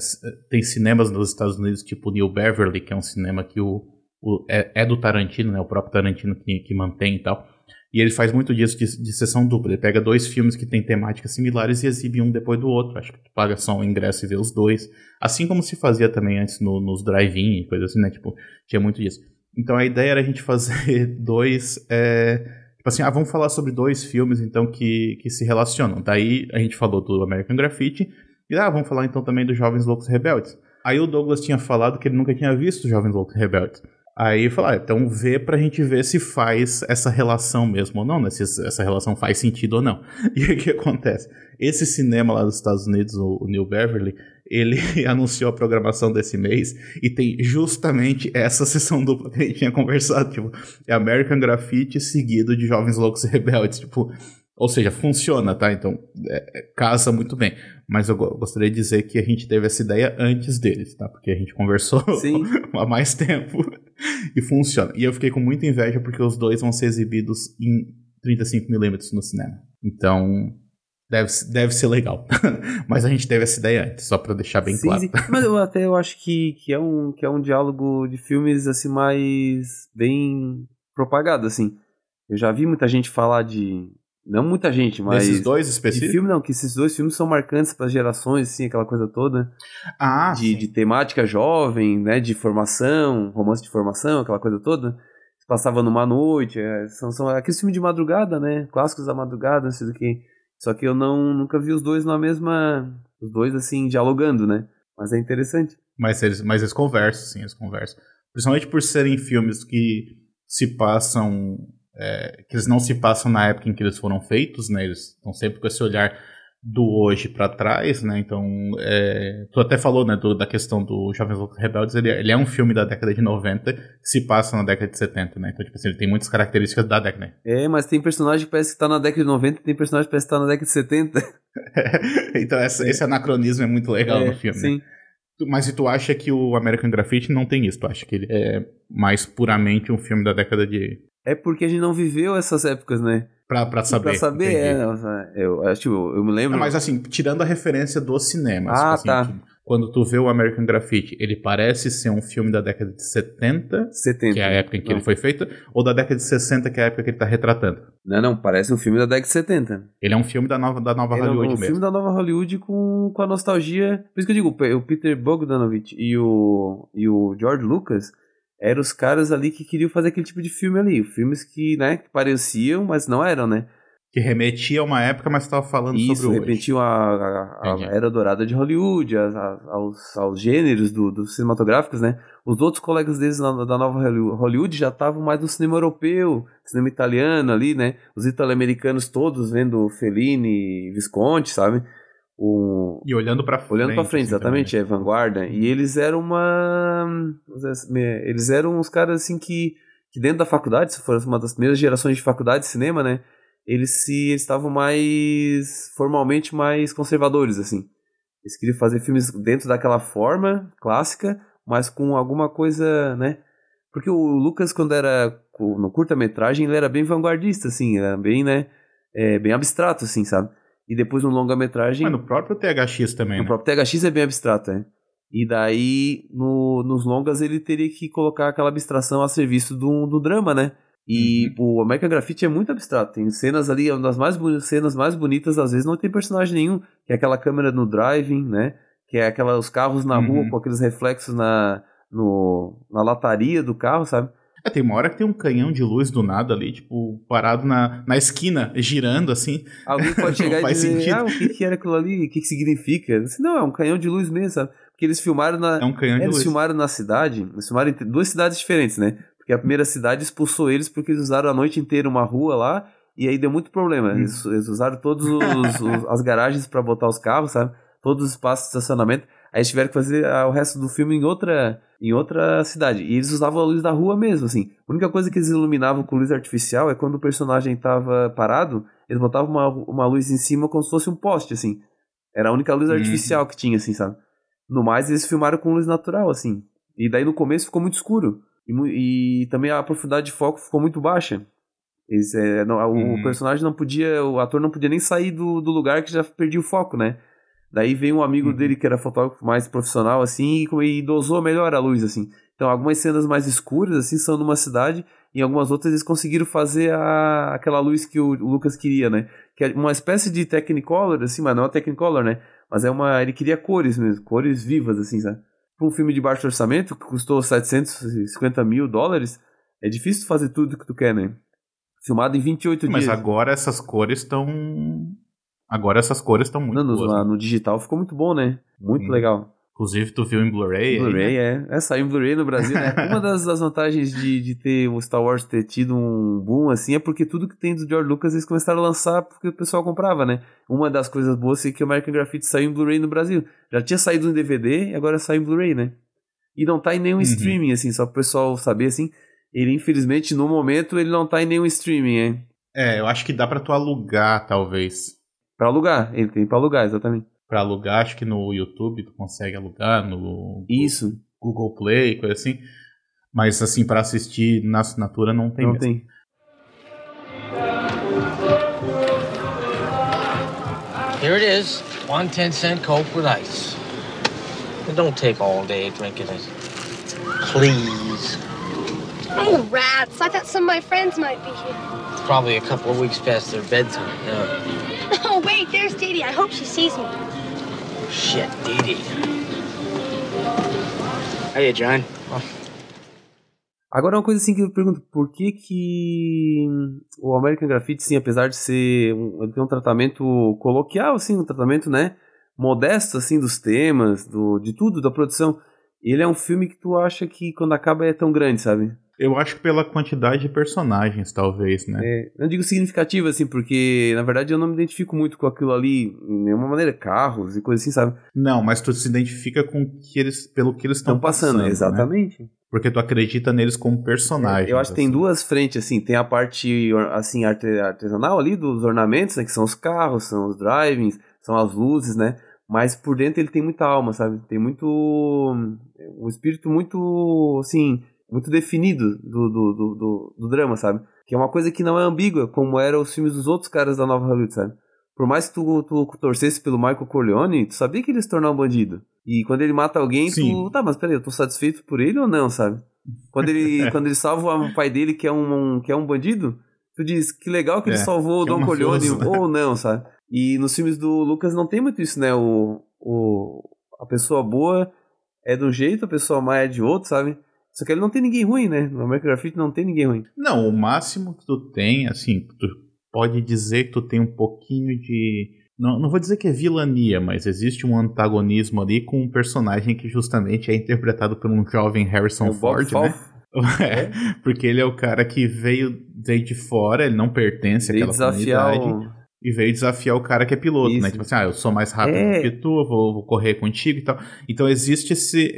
tem cinemas nos Estados Unidos, tipo New Beverly, que é um cinema que o, o, é, é, do Tarantino, né? O próprio Tarantino que, que mantém e tal. E ele faz muito disso de, de sessão dupla. Ele pega dois filmes que têm temáticas similares e exibe um depois do outro. Acho que tu paga só um ingresso e vê os dois. Assim como se fazia também antes no, nos drive-in e coisas assim, né? Tipo, tinha muito disso. Então a ideia era a gente fazer dois. É, tipo assim, ah, vamos falar sobre dois filmes então que, que se relacionam. Daí a gente falou do American Graffiti. E ah, vamos falar então também dos Jovens Loucos Rebeldes. Aí o Douglas tinha falado que ele nunca tinha visto Jovens Loucos Rebeldes. Aí falar, ah, então vê pra gente ver se faz essa relação mesmo ou não, né? Se essa relação faz sentido ou não. E o que acontece? Esse cinema lá dos Estados Unidos, o New Beverly, ele anunciou a programação desse mês e tem justamente essa sessão dupla que a gente tinha conversado, tipo, é American Graffiti seguido de Jovens Loucos e Rebeldes, tipo, ou seja, funciona, tá? Então, é, é casa muito bem. Mas eu gostaria de dizer que a gente teve essa ideia antes deles, tá? Porque a gente conversou há mais tempo e funciona. E eu fiquei com muita inveja porque os dois vão ser exibidos em 35mm no cinema. Então, deve, deve ser legal. Mas a gente teve essa ideia antes, só para deixar bem sim, claro. Sim. Mas eu até eu acho que, que, é um, que é um diálogo de filmes assim mais bem propagado, assim. Eu já vi muita gente falar de Não muita gente, mas. Esses dois específicos? Filme, não, que esses dois filmes são marcantes para gerações, assim, aquela coisa toda. Ah, de, de, temática jovem, né? De formação, romance de formação, aquela coisa toda. Passava numa noite. É, são, são aqueles filmes de madrugada, né? Clássicos da madrugada, não sei do que. Só que eu não nunca vi os dois na mesma. Os dois, assim, dialogando, né? Mas é interessante. Mas eles, mas eles conversam, sim, eles conversam. Principalmente por serem filmes que se passam é, que eles não se passam na época em que eles foram feitos, né? Eles estão sempre com esse olhar do hoje para trás, né? Então, é, tu até falou, né, do, da questão do Jovens Loucos Rebeldes, ele, ele, é um filme da década de 90 que se passa na década de 70, né? Então, tipo assim, ele tem muitas características da década. Né? É, mas tem personagem que parece que tá na década de 90 e tem personagem que parece que tá na década de 70. então, essa, esse anacronismo é muito legal é, no filme. Sim. Né? Mas e tu acha que o American Graffiti não tem isso? Tu acha que ele é mais puramente um filme da década de é porque a gente não viveu essas épocas, né? Pra, pra saber. Pra saber, é. Eu, acho, eu, eu me lembro. Não, mas assim, tirando a referência do cinema. Ah, tipo assim, tá. quando tu vê o American Graffiti, ele parece ser um filme da década de 70, 70. que é a época em que não. ele foi feito, ou da década de 60, que é a época que ele tá retratando? Não, não, parece um filme da década de 70. Ele é um filme da nova, da nova ele Hollywood é um mesmo. filme da nova Hollywood com, com a nostalgia. Por isso que eu digo, o Peter Bogdanovich e o, e o George Lucas eram os caras ali que queriam fazer aquele tipo de filme ali. Filmes que, né, que pareciam, mas não eram, né? Que remetia a uma época, mas estava falando Isso, sobre hoje. repetiam a, a, a era dourada de Hollywood, a, aos, aos gêneros do, dos cinematográficos, né? Os outros colegas deles na, da nova Hollywood já estavam mais no cinema europeu, cinema italiano ali, né? Os italo-americanos todos vendo Fellini, Visconti, sabe? O... E olhando para frente. Olhando para frente, assim, exatamente, é vanguarda. E eles eram uma. Eles eram uns caras assim que, que dentro da faculdade, se for uma das primeiras gerações de faculdade de cinema, né? Eles se estavam mais formalmente mais conservadores, assim. Eles queriam fazer filmes dentro daquela forma clássica, mas com alguma coisa, né? Porque o Lucas, quando era no curta-metragem, ele era bem vanguardista, assim, era bem, né? É, bem abstrato, assim, sabe? E depois no longa-metragem. Mas no próprio THX também. No né? próprio THX é bem abstrato, é. E daí, no, nos longas, ele teria que colocar aquela abstração a serviço do, do drama, né? E uhum. o American Graffiti é muito abstrato. Tem cenas ali, uma das mais cenas mais bonitas, às vezes não tem personagem nenhum. Que é aquela câmera no driving, né? Que é aquela, os carros na uhum. rua com aqueles reflexos na, no, na lataria do carro, sabe? É, tem uma hora que tem um canhão de luz do nada ali, tipo, parado na, na esquina, girando assim. Alguém pode chegar e dizer, sentido. ah, o que, que era aquilo ali? O que, que significa? Disse, não, é um canhão de luz mesmo, sabe? Porque eles filmaram na. É um canhão de eles luz. filmaram na cidade, eles filmaram em duas cidades diferentes, né? Porque a primeira cidade expulsou eles porque eles usaram a noite inteira uma rua lá e aí deu muito problema. Hum. Eles, eles usaram todas as garagens para botar os carros, sabe? Todos os espaços de estacionamento. Aí eles tiveram que fazer o resto do filme em outra, em outra cidade. E eles usavam a luz da rua mesmo, assim. A única coisa que eles iluminavam com luz artificial é quando o personagem estava parado, eles botavam uma, uma luz em cima como se fosse um poste, assim. Era a única luz uhum. artificial que tinha, assim, sabe? No mais, eles filmaram com luz natural, assim. E daí no começo ficou muito escuro. E, e também a profundidade de foco ficou muito baixa. Eles, é, não, uhum. O personagem não podia, o ator não podia nem sair do, do lugar que já perdia o foco, né? Daí veio um amigo uhum. dele que era fotógrafo mais profissional, assim, e, e dosou melhor a luz, assim. Então, algumas cenas mais escuras, assim, são numa cidade, e algumas outras eles conseguiram fazer a, aquela luz que o, o Lucas queria, né? Que é uma espécie de Technicolor, assim, mas não é Technicolor, né? Mas é uma. Ele queria cores mesmo, cores vivas, assim, sabe? Para um filme de baixo orçamento, que custou 750 mil dólares, é difícil fazer tudo que tu quer, né? Filmado em 28 mas dias. Mas agora essas cores estão Agora essas cores estão muito Não, boas. No, né? no digital ficou muito bom, né? Muito hum. legal. Inclusive, tu viu em Blu-ray? Blu-ray, né? é. É, saiu em Blu-ray no Brasil, né? Uma das, das vantagens de, de ter o Star Wars ter tido um boom, assim, é porque tudo que tem do George Lucas eles começaram a lançar porque o pessoal comprava, né? Uma das coisas boas é que o American Graffiti saiu em Blu-ray no Brasil. Já tinha saído em DVD e agora saiu em Blu-ray, né? E não tá em nenhum uhum. streaming, assim, só pro pessoal saber, assim. Ele, infelizmente, no momento, ele não tá em nenhum streaming, hein? É, eu acho que dá para tu alugar, talvez. Pra alugar, ele tem pra alugar, exatamente. Pra alugar, acho que no YouTube tu consegue alugar, no Isso. Google Play, coisa assim. Mas assim, para assistir na assinatura não tem Não mesmo. tem. Here it is, one 10 cent Coke with ice. It don't take all day drinking it. Please. Oh, rats. I thought some of my friends might be here. probably a couple of weeks past their bedtime now. Oh, wait, there's Dee Dee. I hope she sees me. Shit, Dee Dee. Hiya, John. Agora uma coisa assim que eu pergunto, por que que o American Graffiti, sim, apesar de ser um, ele tem um tratamento coloquial, assim, um tratamento, né, modesto, assim, dos temas, do, de tudo, da produção, ele é um filme que tu acha que quando acaba é tão grande, sabe? Eu acho que pela quantidade de personagens, talvez, né? É, eu digo significativo, assim, porque na verdade eu não me identifico muito com aquilo ali, de nenhuma maneira, carros e coisas assim, sabe? Não, mas tu se identifica com que eles, pelo que eles estão passando. passando, né? exatamente. Porque tu acredita neles como personagens. Eu acho que tem assim. duas frentes, assim. Tem a parte, assim, arte- artesanal ali dos ornamentos, né? Que são os carros, são os drivings, são as luzes, né? Mas por dentro ele tem muita alma, sabe? Tem muito... Um espírito muito, assim... Muito definido do, do, do, do, drama, sabe? Que é uma coisa que não é ambígua, como eram os filmes dos outros caras da Nova Hollywood, sabe? Por mais que tu, tu torcesse pelo Michael Corleone, tu sabia que ele ia se tornar um bandido. E quando ele mata alguém, Sim. tu... Tá, mas peraí, eu tô satisfeito por ele ou não, sabe? Quando ele, quando ele salva o pai dele, que é um, que é um bandido, tu diz que legal que ele É, salvou o que é um Don Corleone mafioso. ou não, sabe? E nos filmes do Lucas não tem muito isso, né? O, o, a pessoa boa é de um jeito, a pessoa má é de outro, sabe? Só que ele não tem ninguém ruim, né? No American Graffiti não tem ninguém ruim. Não, o máximo que tu tem, assim, tu pode dizer que tu tem um pouquinho de. Não, não vou dizer que é vilania, mas existe um antagonismo ali com um personagem que justamente é interpretado por um jovem Harrison É o Bob Ford, né? É, porque ele é o cara que veio, veio de fora, ele não pertence Veio àquela desafiar comunidade. o... E veio desafiar o cara que é piloto, Isso. né? Tipo assim, ah, eu sou mais rápido É. do que tu, eu vou, vou correr contigo e tal. Então existe esse,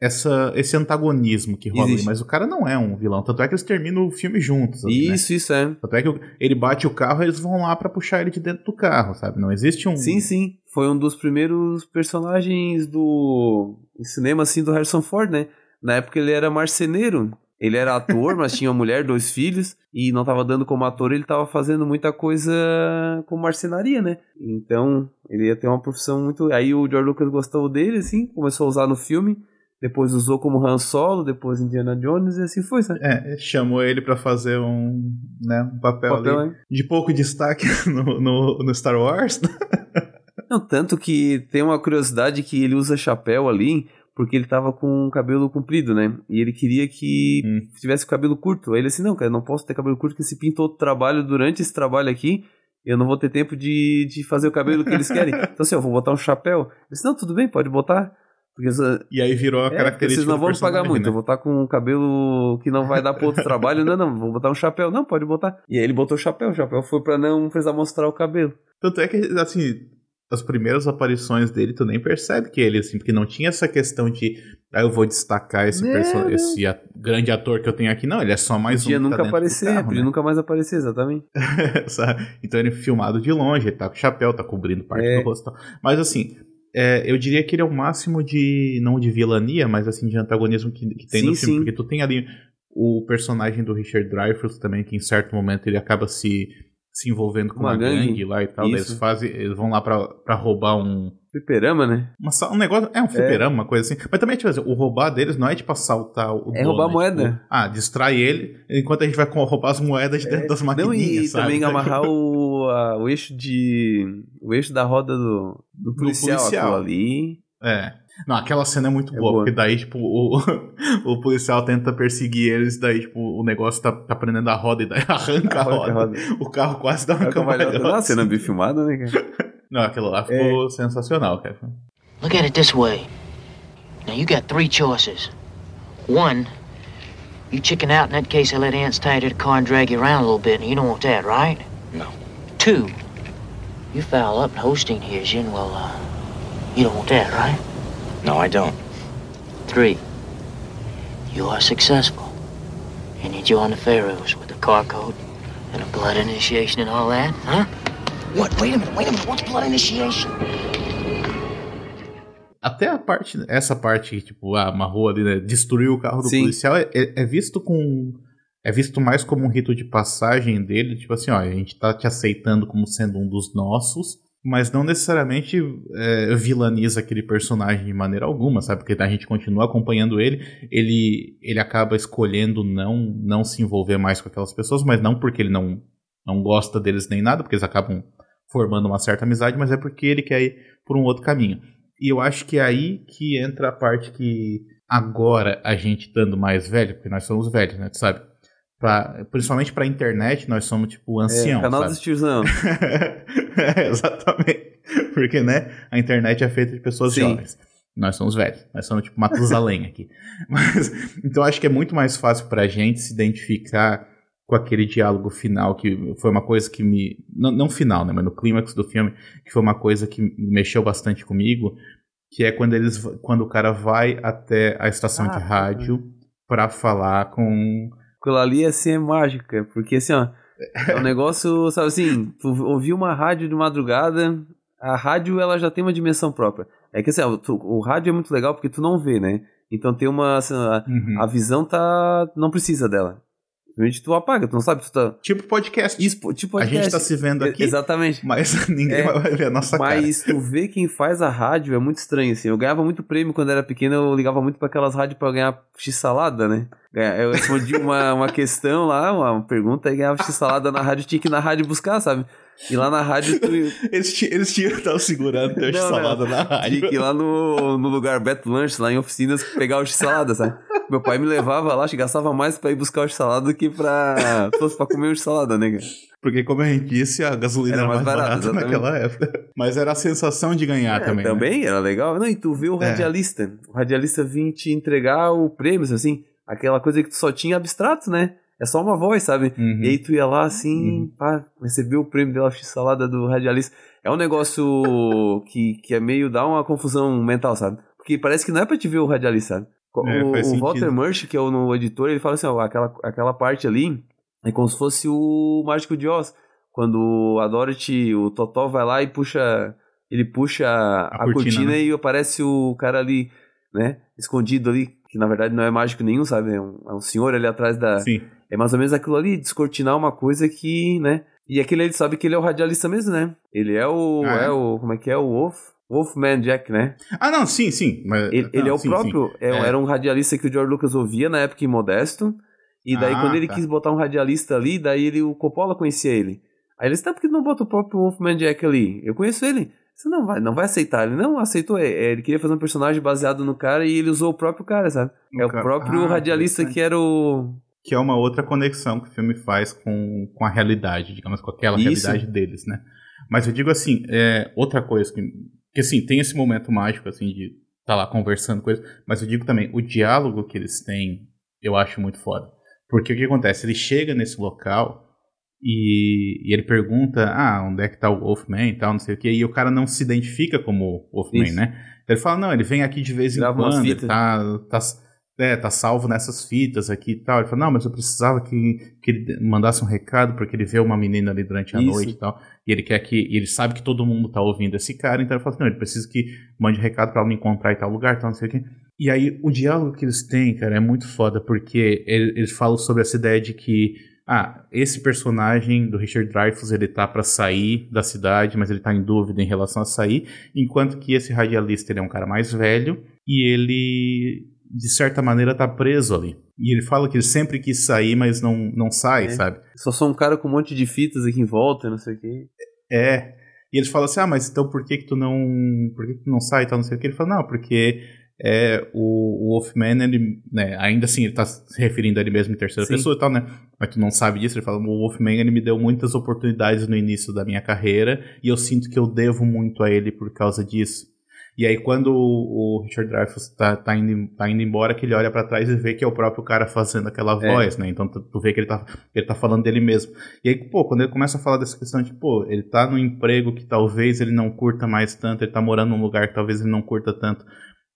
essa, esse antagonismo que rola ali, mas o cara não é um vilão. Tanto é que eles terminam o filme juntos. ali, né? Isso, isso é. Tanto é que ele bate o carro e eles vão lá pra puxar ele de dentro do carro, sabe? Não existe um. Sim, sim. Foi um dos primeiros personagens do cinema, assim, do Harrison Ford, né? Na época ele era marceneiro. Ele era ator, mas tinha uma mulher, dois filhos, e não tava dando como ator, ele tava fazendo muita coisa com marcenaria, né? Então, ele ia ter uma profissão muito. Aí o George Lucas gostou dele, assim, começou a usar no filme, depois usou como Han Solo, depois Indiana Jones, e assim foi, sabe? É, chamou ele pra fazer um, né, um papel, Papel, ali de pouco destaque no, no, no Star Wars. Não, tanto que tem uma curiosidade que ele usa chapéu ali, porque ele tava com o cabelo comprido, né? E ele queria que Hum. tivesse o cabelo curto. Aí ele assim, não, cara, eu não posso ter cabelo curto, porque se pinta outro trabalho durante esse trabalho aqui, eu não vou ter tempo de, de fazer o cabelo que eles querem. Então assim, eu vou botar um chapéu. Ele disse, não, tudo bem, pode botar. Porque E aí virou a é, característica vocês não vão pagar muito. né? Eu vou estar com um cabelo que não vai dar para outro trabalho. Não, não, vou botar um chapéu. Não, pode botar. E aí ele botou o chapéu. O chapéu foi para não precisar mostrar o cabelo. Tanto é que, assim, as primeiras aparições dele, tu nem percebe que ele, assim, porque não tinha essa questão de, ah, eu vou destacar esse, não. esse a- grande ator que eu tenho aqui. Não, ele é só mais podia um nunca tá dentro do aparecer, carro, podia né? nunca mais aparecer, exatamente. Então ele é filmado de longe, ele tá com chapéu, tá cobrindo parte É. do rosto. e tal. Mas assim, é, eu diria que ele é o máximo de, não de vilania, mas assim, de antagonismo que, que tem Sim, no filme. sim. Porque tu tem ali o personagem do Richard Dreyfuss também, que em certo momento ele acaba se, se envolvendo com Uma uma, gangue. gangue. lá e tal. daí. Eles, fazem, eles vão lá pra roubar um, Fliperama, né? uma um negócio, é um fliperama, uma coisa assim. Mas também, tipo assim, o roubar deles não é tipo assaltar o É dono, roubar tipo, moeda. ah, distrai ele, enquanto a gente vai roubar as moedas de dentro das Não, maquininhas, e sabe? também amarrar o, a- o eixo de. o eixo da roda do, do policial, policial. aquilo ali. É. Não, aquela cena é muito É boa, boa. porque daí, tipo, o, o policial tenta perseguir eles, daí, tipo, o negócio tá, tá prendendo a roda e daí arranca a roda. a roda. O carro quase dá uma É cambalhota. cambalhota. Nossa, cena bem filmada, né, cara? Não, aquilo lá ficou sensacional, cara. Look at it this way. Now you got three choices. One, you chicken out in that case I let ants tie you to the car and drag you around a little bit, and you don't want that, right? No. Two, you foul up and Holstein hears you, and well, uh, you don't want that, right? No, I don't. Three, you are successful, and you join the Pharaohs with a car code and a blood initiation and all that, huh? What? Wait a minute, wait a minute. What's blood initiation? Até a parte, essa parte, tipo, ah, amarrou ali, né, destruiu o carro do Sim. policial, é, é- é visto com... É visto mais como um rito de passagem dele, tipo assim, ó, a gente tá te aceitando como sendo um dos nossos, mas não necessariamente é, vilaniza aquele personagem de maneira alguma, sabe? Porque a gente continua acompanhando ele, ele, ele acaba escolhendo não, não se envolver mais com aquelas pessoas, mas não porque ele não não gosta deles nem nada, porque eles acabam formando uma certa amizade, mas é porque ele quer ir por um outro caminho. E eu acho que é aí que entra a parte que agora a gente estando mais velho, porque nós somos velhos, né, tu sabe? Pra, principalmente pra internet, nós somos tipo ancião, é, canal sabe? dos tiozão. é, exatamente. Porque, né, a internet é feita de pessoas Sim. jovens. Nós somos velhos. Nós somos tipo Matusalém aqui. Mas, então acho que é muito mais fácil pra gente se identificar com aquele diálogo final que foi uma coisa que me não, não final, né, mas no clímax do filme, que foi uma coisa que mexeu bastante comigo, que é quando eles quando o cara vai até a estação Ah, de rádio pra falar com Aquilo ali, assim, é mágica. Porque, assim, ó, é um negócio, sabe assim, tu ouvir uma rádio de madrugada, a rádio, ela já tem uma dimensão própria. É que, assim, ó, tu- o rádio é muito legal porque tu não vê, né? Então tem uma, assim, a, Uhum. a visão tá, não precisa dela. Simplesmente tu apaga, tu não sabe, tu tá... tipo podcast. Isso, tipo a gente podcast. tá se vendo aqui, Exatamente. mas ninguém É, vai ver a nossa cara. Mas tu vê quem faz a rádio é muito estranho, assim. Eu ganhava muito prêmio quando era pequeno, eu ligava muito pra aquelas rádios pra ganhar x-salada, né? Ganha- Eu respondia uma, uma questão lá, uma pergunta, e ganhava x-salada na rádio, tinha que ir na rádio buscar, sabe? E lá na rádio tu Eles, eles tinham estavam segurando teu Não, salada na rádio. tinha que ir lá no, no lugar Beto Lanche, lá em oficinas, pegar o x-salada, sabe? Meu pai me levava lá, gastava mais pra ir buscar o x-salada do que pra, fosse pra comer o x-salada, né, cara? Porque, como a gente disse, a gasolina Era mais mais barato, barata naquela época. Mas era a sensação de ganhar É, também. né? Também era legal. Não, e tu vê o É. radialista. O radialista vir te entregar o prêmio, assim. Aquela coisa que tu só tinha abstrato, né? É só uma voz, sabe? Uhum. E aí tu ia lá assim, Uhum. pá, recebeu o prêmio dela salada do radialista. É um negócio que, que é meio dá uma confusão mental, sabe? Porque parece que não é pra te ver o radialista, sabe? O, É, o. Walter Murch, que é o no editor, ele fala assim, ó, aquela, aquela parte ali é como se fosse o Mágico de Oz. Quando a Dorothy, o Totó vai lá e puxa, ele puxa a, a cortina, cortina, né? e aparece o cara ali, né, escondido ali, que na verdade não é mágico nenhum, sabe? É um, é um senhor ali atrás da, Sim. é mais ou menos aquilo ali, descortinar uma coisa que, né? E aquele ele sabe que ele é o radialista mesmo, né? Ele é o. Ah, é? é? o. Como é que é? O Wolf. Wolfman Jack, né? Ah, não, sim, sim. Mas, Ele, ele não, é o sim, próprio. sim. é- É. Era um radialista que o George Lucas ouvia na época em Modesto. E daí, Ah, quando ele tá. quis botar um radialista ali, daí ele, o Coppola conhecia ele. Aí ele disse: tá, por que não bota o próprio Wolfman Jack ali? Eu conheço ele. Você não vai, não vai aceitar. Ele não aceitou. É, é, ele queria fazer um personagem baseado no cara e ele usou o próprio cara, sabe? É o cara. próprio Ah, radialista que era o. Que é uma outra conexão que o filme faz com, com a realidade, digamos, com aquela Isso. realidade deles, né? Mas eu digo assim, é, outra coisa que, que assim, tem esse momento mágico, assim, de estar lá conversando coisa, mas eu digo também, o diálogo que eles têm, eu acho muito foda. Porque o que acontece? Ele chega nesse local e, e ele pergunta, ah, onde é que tá o Wolfman e tal, não sei o quê, e o cara não se identifica como Wolfman, Isso. né? Ele fala, não, ele vem aqui de vez em Grava umas quando, ele tá, tá, é, tá salvo nessas fitas aqui e tal. Ele fala, não, mas eu precisava que, que ele mandasse um recado, porque ele vê uma menina ali durante a Isso. noite e tal. E ele quer que. Ele sabe que todo mundo tá ouvindo esse cara, então ele fala assim, não, ele precisa que mande recado pra ela me encontrar em tal lugar, tal, não sei o quê. E aí, o diálogo que eles têm, cara, é muito foda, porque ele- eles falam sobre essa ideia de que. Ah, esse personagem do Richard Dreyfuss, ele tá pra sair da cidade, mas ele tá em dúvida em relação a sair, enquanto que esse radialista, ele é um cara mais velho, e ele, de certa maneira, tá preso ali. E ele fala que ele sempre quis sair, mas não, não sai, É. sabe? Só sou um cara com um monte de fitas aqui em volta, não sei o quê. É. E eles falam assim, ah, mas então por que que tu não, por que que tu não sai e tal, não sei o que. Ele fala, não, porque é, o, o Wolfman, ele, né, ainda assim, ele tá se referindo a ele mesmo em terceira Sim. pessoa e tal, né, mas tu não sabe disso, ele fala, o Wolfman, ele me deu muitas oportunidades no início da minha carreira e eu sinto que eu devo muito a ele por causa disso. E aí quando o, o Richard Dreyfuss tá, tá, indo, tá indo embora, que ele olha pra trás e vê que é o próprio cara fazendo aquela É. voz, né, então tu, tu vê que ele tá, ele tá falando dele mesmo. E aí, pô, quando ele começa a falar dessa questão de, pô, ele tá num emprego que talvez ele não curta mais tanto, ele tá morando num lugar que talvez ele não curta tanto,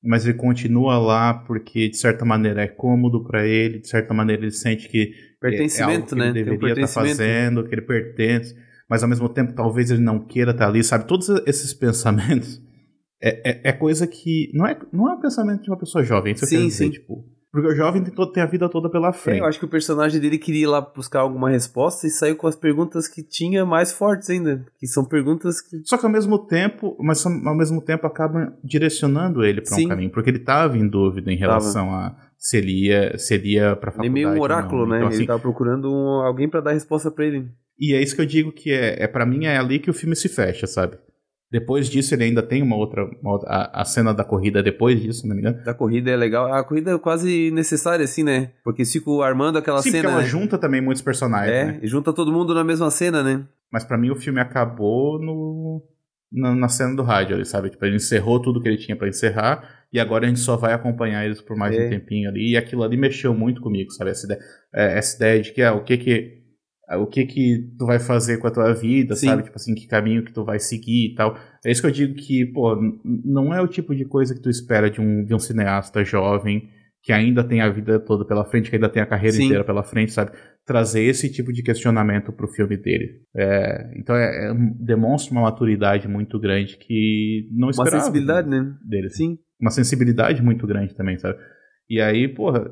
mas ele continua lá porque, de certa maneira, é cômodo pra ele, de certa maneira ele sente que Pertencimento, é algo né? que ele Tem um deveria estar pertencimento. fazendo, que ele pertence, mas ao mesmo tempo talvez ele não queira estar ali, sabe? Todos esses pensamentos é, é, é coisa que não é, não é um pensamento de uma pessoa jovem, isso eu Sim, quero dizer, sim. tipo, porque o jovem tem, a vida toda pela É, frente. eu acho que o personagem dele queria ir lá buscar alguma resposta e saiu com as perguntas que tinha mais fortes ainda. Que são perguntas que. Só que ao mesmo tempo, mas ao mesmo tempo acaba direcionando ele para um caminho, porque ele estava em dúvida em relação a se ele ia, se ele ia para Ele é meio um oráculo, né? Então, ele assim, tava procurando um- alguém pra dar resposta pra ele. E é isso que eu digo que é, é para mim é ali que o filme se fecha, sabe? Depois disso, ele ainda tem uma outra. Uma outra a, a, cena da corrida depois disso, não me engano. Da corrida é legal. A corrida é quase necessária, assim, né? Porque fica armando aquela Sim, cena. Porque ela né? junta também muitos personagens. É, né? e junta todo mundo na mesma cena, né? Mas para mim o filme acabou no. Na, na, cena do rádio ali, sabe? Tipo, ele encerrou tudo que ele tinha para encerrar e agora a gente só vai acompanhar eles por mais É. um tempinho ali. E aquilo ali mexeu muito comigo, sabe? Essa ideia, é, essa ideia de que ah, o que que o que que tu vai fazer com a tua vida, Sim. sabe? Tipo assim, que caminho que tu vai seguir e tal. É isso que eu digo que, pô, não é o tipo de coisa que tu espera de um, de um cineasta jovem que ainda tem a vida toda pela frente, que ainda tem a carreira Sim. inteira pela frente, sabe? Trazer esse tipo de questionamento pro filme dele. É, então é, é- demonstra uma maturidade muito grande que não Uma esperava sensibilidade, né? dele. Sim. Uma sensibilidade muito grande também, sabe? E aí, porra,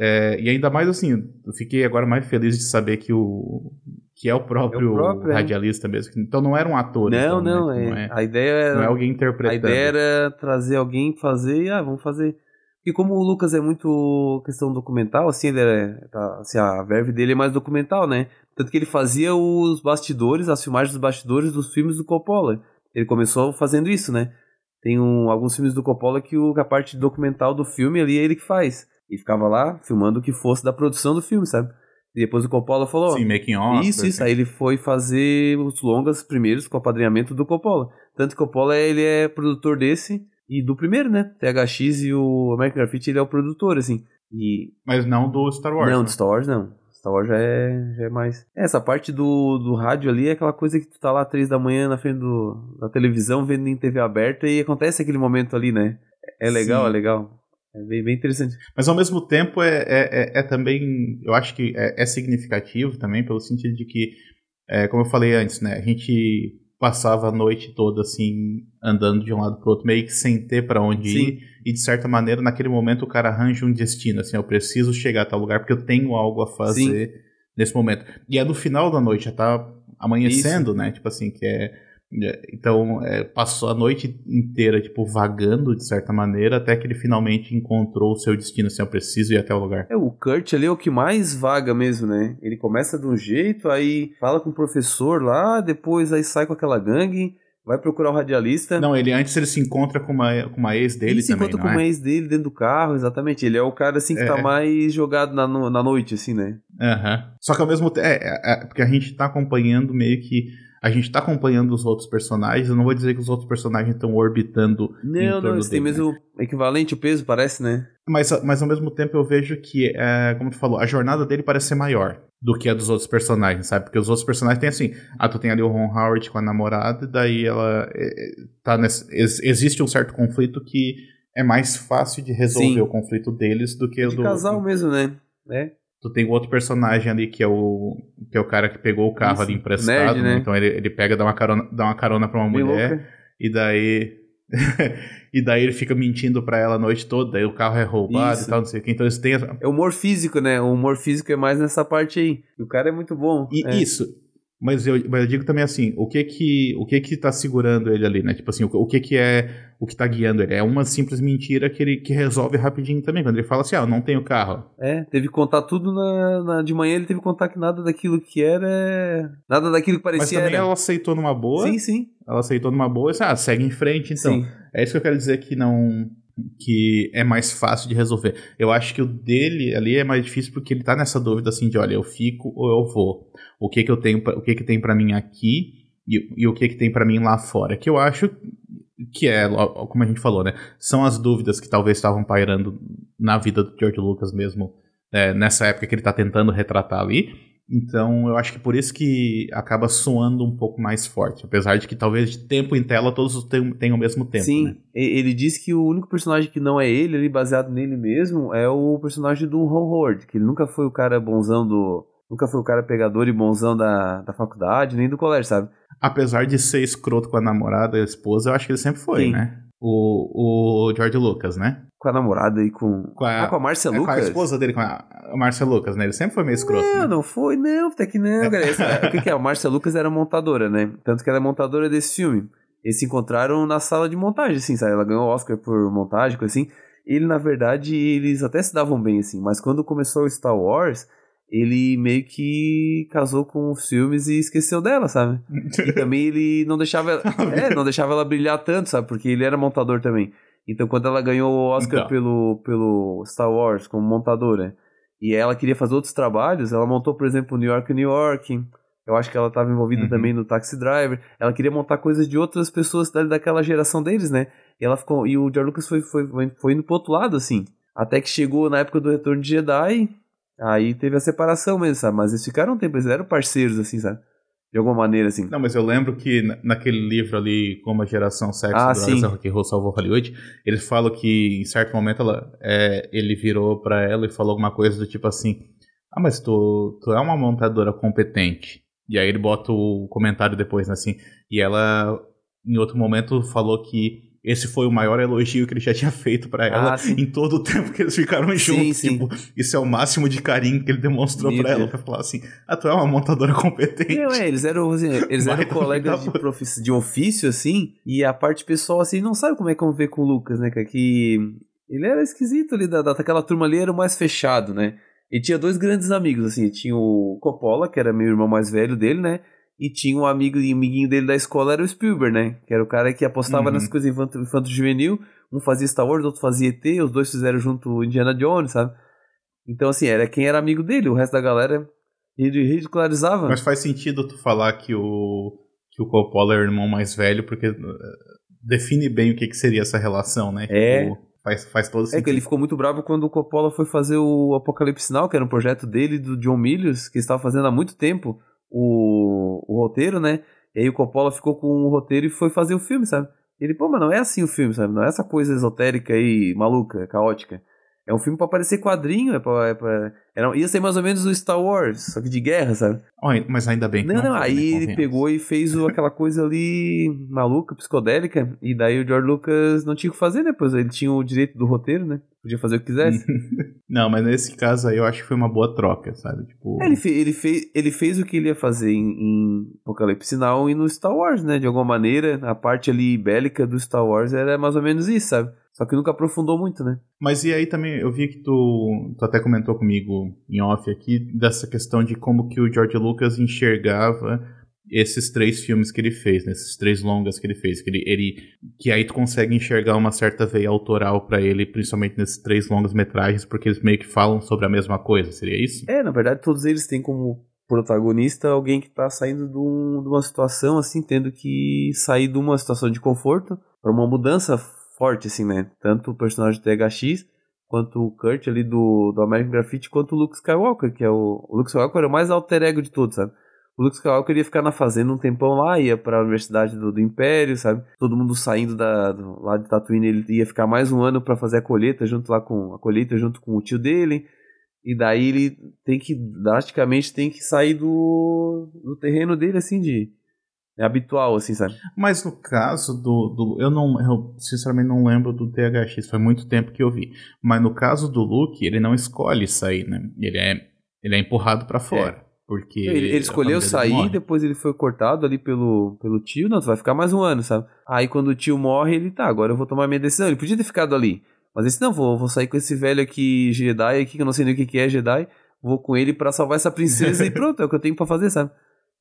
é, e ainda mais assim, eu fiquei agora mais feliz de saber que o que é o próprio, É o próprio, é. radialista mesmo. Então não era um ator. Não, então, não, né? é, não é, A ideia era. não é alguém A interpretando. ideia era trazer alguém fazer ah, vamos fazer. E como o Lucas é muito questão documental, assim, ele é, tá- assim, a verve dele é mais documental, né? Tanto que ele fazia os bastidores, as filmagens dos bastidores dos filmes do Coppola. Ele começou fazendo isso, né? Tem um- alguns filmes do Coppola que o, a parte documental do filme ali é ele que faz. E ficava lá filmando o que fosse da produção do filme, sabe? E depois o Coppola falou, Sim, making off. isso, isso. assim. Aí ele foi fazer os longas primeiros com o apadrinhamento do Coppola. Tanto que o Coppola ele é produtor desse e do primeiro, né? THX e o American Graffiti ele é o produtor, assim. E. Mas não do Star Wars. não, né? do Star Wars não. Star Wars já é, já é mais. É, essa parte do, do rádio ali é aquela coisa que tu tá lá três da manhã na frente do, da televisão, vendo em TV aberta e acontece aquele momento ali, né? É legal, Sim. é legal. É bem, bem interessante. Mas ao mesmo tempo é, é, é- é também, eu acho que é, é significativo também, pelo sentido de que, é, como eu falei antes, né, a gente passava a noite toda assim, andando de um lado pro outro, meio que sem ter para onde Sim. ir, e de certa maneira, naquele momento, o cara arranja um destino, assim, eu preciso chegar a tal lugar porque eu tenho algo a fazer nesse momento. E é no final da noite, já tá amanhecendo, né, tipo assim, que é, Então, é, passou a noite inteira, tipo, vagando, de certa maneira, até que ele finalmente encontrou o seu destino, assim, eu preciso ir até o lugar. É, o Kurt ali é o que mais vaga mesmo, né? Ele começa de um jeito, aí fala com o professor lá, depois aí sai com aquela gangue, vai procurar o radialista. Não, ele antes ele se encontra com uma, com uma ex dele ele se também, encontra com é? o ex dele dentro do carro, exatamente. Ele é o cara assim que É. tá mais jogado na, na noite, assim, né? Aham. Só que ao mesmo tempo, é, é, é, porque a gente tá acompanhando meio que, a gente tá acompanhando os outros personagens, eu não vou dizer que os outros personagens estão orbitando em Não, não, eles têm né? mesmo equivalente o peso, parece, né? Mas, mas ao mesmo tempo eu vejo que, é, como tu falou, a jornada dele parece ser maior do que a dos outros personagens, sabe? Porque os outros personagens têm assim, ah, tu tem ali o Ron Howard com a namorada, e daí ela é, é, tá nesse, ex- existe um certo conflito que é mais fácil de resolver Sim. o conflito deles do que o De do casal mesmo, né? É. Tu tem outro personagem ali que é o que é o cara que pegou o carro Isso, ali emprestado, nerd, né? né? Então ele, ele pega dá uma carona, dá uma carona para uma Bem mulher louca. e daí e daí ele fica mentindo pra ela a noite toda, daí o carro é roubado Isso. e tal, não sei o que. Então eles têm essa- É o humor físico, né? O humor físico é mais nessa parte aí. O cara é muito bom. E é. isso. Mas eu, mas eu digo também assim, o que que o que que tá segurando ele ali, né? Tipo assim, o, o que que é o que tá guiando ele? É uma simples mentira que ele que resolve rapidinho também. Quando ele fala assim, ah, eu não tenho carro. É, teve que contar tudo na, na- de manhã, ele teve que contar que nada daquilo que era. Nada daquilo que Mas parecia também era. ela aceitou numa boa. Sim, sim. Ela aceitou numa boa e disse, ah, segue em frente então. sim. É isso que eu quero dizer que não. que é mais fácil de resolver. Eu acho que o dele ali é mais difícil porque ele tá nessa dúvida assim de, olha, eu fico ou eu vou. O que que eu tenho, pra- o que que tem pra mim aqui e, e o que que tem pra mim lá fora. Que eu acho que é, como a gente falou, né? São as dúvidas que talvez estavam pairando na vida do George Lucas mesmo, é, nessa época que ele tá tentando retratar ali. Então, eu acho que por isso que acaba soando um pouco mais forte. Apesar de que talvez de tempo em tela todos tenham, tenham o mesmo tempo, Sim, né? ele diz que o único personagem que não é ele, ali baseado nele mesmo, é o personagem do Ron Howard, que ele nunca foi o cara bonzão do. Nunca foi o cara pegador e bonzão da, da faculdade, nem do colégio, sabe? Apesar de ser escroto com a namorada e a esposa, eu acho que ele sempre foi, Quem? né? O, o George Lucas, né? Com a namorada e com. Com a- ah, com a Márcia É, com Lucas? a esposa dele, com a, a Márcia Lucas, né? Ele sempre foi meio escroto. Não, né? não foi, não, até que não, cara. Essa- o que, que é? A Márcia Lucas era montadora, né? Tanto que ela é montadora desse filme. Eles se encontraram na sala de montagem, assim, sabe? Ela ganhou o Oscar por montagem, coisa assim. Ele, na verdade, eles até se davam bem, assim. Mas quando começou o Star Wars, ele meio que casou com os filmes e esqueceu dela, sabe? E também ele não deixava ela, é, não deixava ela brilhar tanto, sabe? Porque ele era montador também. Então quando ela ganhou o Oscar Então. pelo, pelo Star Wars como montadora, e ela queria fazer outros trabalhos, ela montou, por exemplo, New York, New York. Eu acho que ela estava envolvida Uhum. também no Taxi Driver. Ela queria montar coisas de outras pessoas da- daquela geração deles, né? E ela ficou e o George Lucas foi, foi, foi indo pro outro lado, assim. Até que chegou na época do Retorno de Jedi, aí teve a separação mesmo, sabe? Mas eles ficaram um tempo, eles eram parceiros, assim, sabe? De alguma maneira, assim. Não, mas eu lembro que na- naquele livro ali, Como a Geração Sexo Ah, Drogas Rock and Roll Salvou Hollywood, eles falam que em certo momento ela, é, ele virou pra ela e falou alguma coisa do tipo assim: Ah, mas tu, tu é uma montadora competente. E aí ele bota o comentário depois, né, assim. E ela, em outro momento, falou que esse foi o maior elogio que ele já tinha feito pra ela Ah, em todo o tempo que eles ficaram juntos. sim. Tipo, isso é o máximo de carinho que ele demonstrou pra ela, pra falar assim: Ah, tu é uma montadora competente. Não, é, eles eram, assim, eles eram colegas de, de ofício, assim, e a parte pessoal, assim, não sabe como é conviver com o Lucas, né, cara? Que ele era esquisito ali, da, daquela turma ali era o mais fechado, né? E tinha dois grandes amigos, assim, tinha o Coppola, que era meu irmão mais velho dele, né? E tinha um amigo e amiguinho dele da escola, era o Spielberg, né? Que era o cara que apostava Uhum. nas coisas infanto, infanto juvenil. Um fazia Star Wars, outro fazia ET, os dois fizeram junto Indiana Jones, sabe? Então, assim, era quem era amigo dele, o resto da galera ele ridicularizava. Mas faz sentido tu falar que o, que o Coppola é o irmão mais velho, porque eh, define bem o que, que seria essa relação, né? É. Tipo, faz, faz todo É sentido. que ele ficou muito bravo quando o Coppola foi fazer o Apocalipse Now, que era um projeto dele, do John Milius, que estava fazendo há muito tempo o, o roteiro, né? E aí o Coppola ficou com o roteiro e foi fazer o filme, sabe? Ele, pô, mas não é assim o filme, sabe? Não é essa coisa esotérica e maluca, caótica. É um filme pra parecer quadrinho, é pra, é pra- era, ia ser mais ou menos o Star Wars, só que de guerra, sabe? Mas ainda bem que Não, não, foi, né, aí ele pegou e fez o- aquela coisa ali maluca, psicodélica, e daí o George Lucas não tinha o que fazer, né? Pois ele tinha o direito do roteiro, né? Podia fazer o que quisesse. Não, mas nesse caso aí eu acho que foi uma boa troca, sabe? Tipo, É, ele, fe- ele, fe- ele fez o que ele ia fazer em, em Apocalipse Now e no Star Wars, né? De alguma maneira, a parte ali bélica do Star Wars era mais ou menos isso, sabe? Só que nunca aprofundou muito, né? Mas e aí também, eu vi que tu, tu até comentou comigo em off aqui, dessa questão de como que o George Lucas enxergava esses três filmes que ele fez, né, esses três longas que ele fez, que ele, ele que aí tu consegue enxergar uma certa veia autoral pra ele, principalmente nesses três longas metragens, porque eles meio que falam sobre a mesma coisa, seria isso? É, na verdade, todos eles têm como protagonista alguém que tá saindo de, um- de uma situação, assim, tendo que sair de uma situação de conforto para uma mudança forte, assim, né? Tanto o personagem do THX, quanto o Kurt ali do, do American Graffiti, quanto o Luke Skywalker, que é o... O Luke Skywalker é o mais alter ego de todos, sabe? O Luke Skywalker ia ficar na fazenda um tempão lá, ia pra Universidade do, do Império, sabe? Todo mundo saindo da, do, lá de Tatooine, ele ia ficar mais um ano pra fazer a colheita junto lá com a colheita junto com o tio dele. E daí ele tem que, drasticamente, tem que sair do, do terreno dele, assim, de é habitual, assim, sabe? Mas no caso do, do eu não, eu sinceramente não lembro do THX, foi muito tempo que eu vi. Mas no caso do Luke, ele não escolhe sair, né? Ele é, ele é empurrado pra fora. Porque Ele, ele escolheu sair, morre. depois ele foi cortado ali pelo, pelo tio. Não, tu vai ficar mais um ano, sabe? Aí quando o tio morre, ele tá, agora eu vou tomar minha decisão. Ele podia ter ficado ali. Mas ele disse, não, vou, vou sair com esse velho aqui, Jedi, aqui, que eu não sei nem o que, que é Jedi. Vou com ele pra salvar essa princesa e pronto, é o que eu tenho pra fazer, sabe?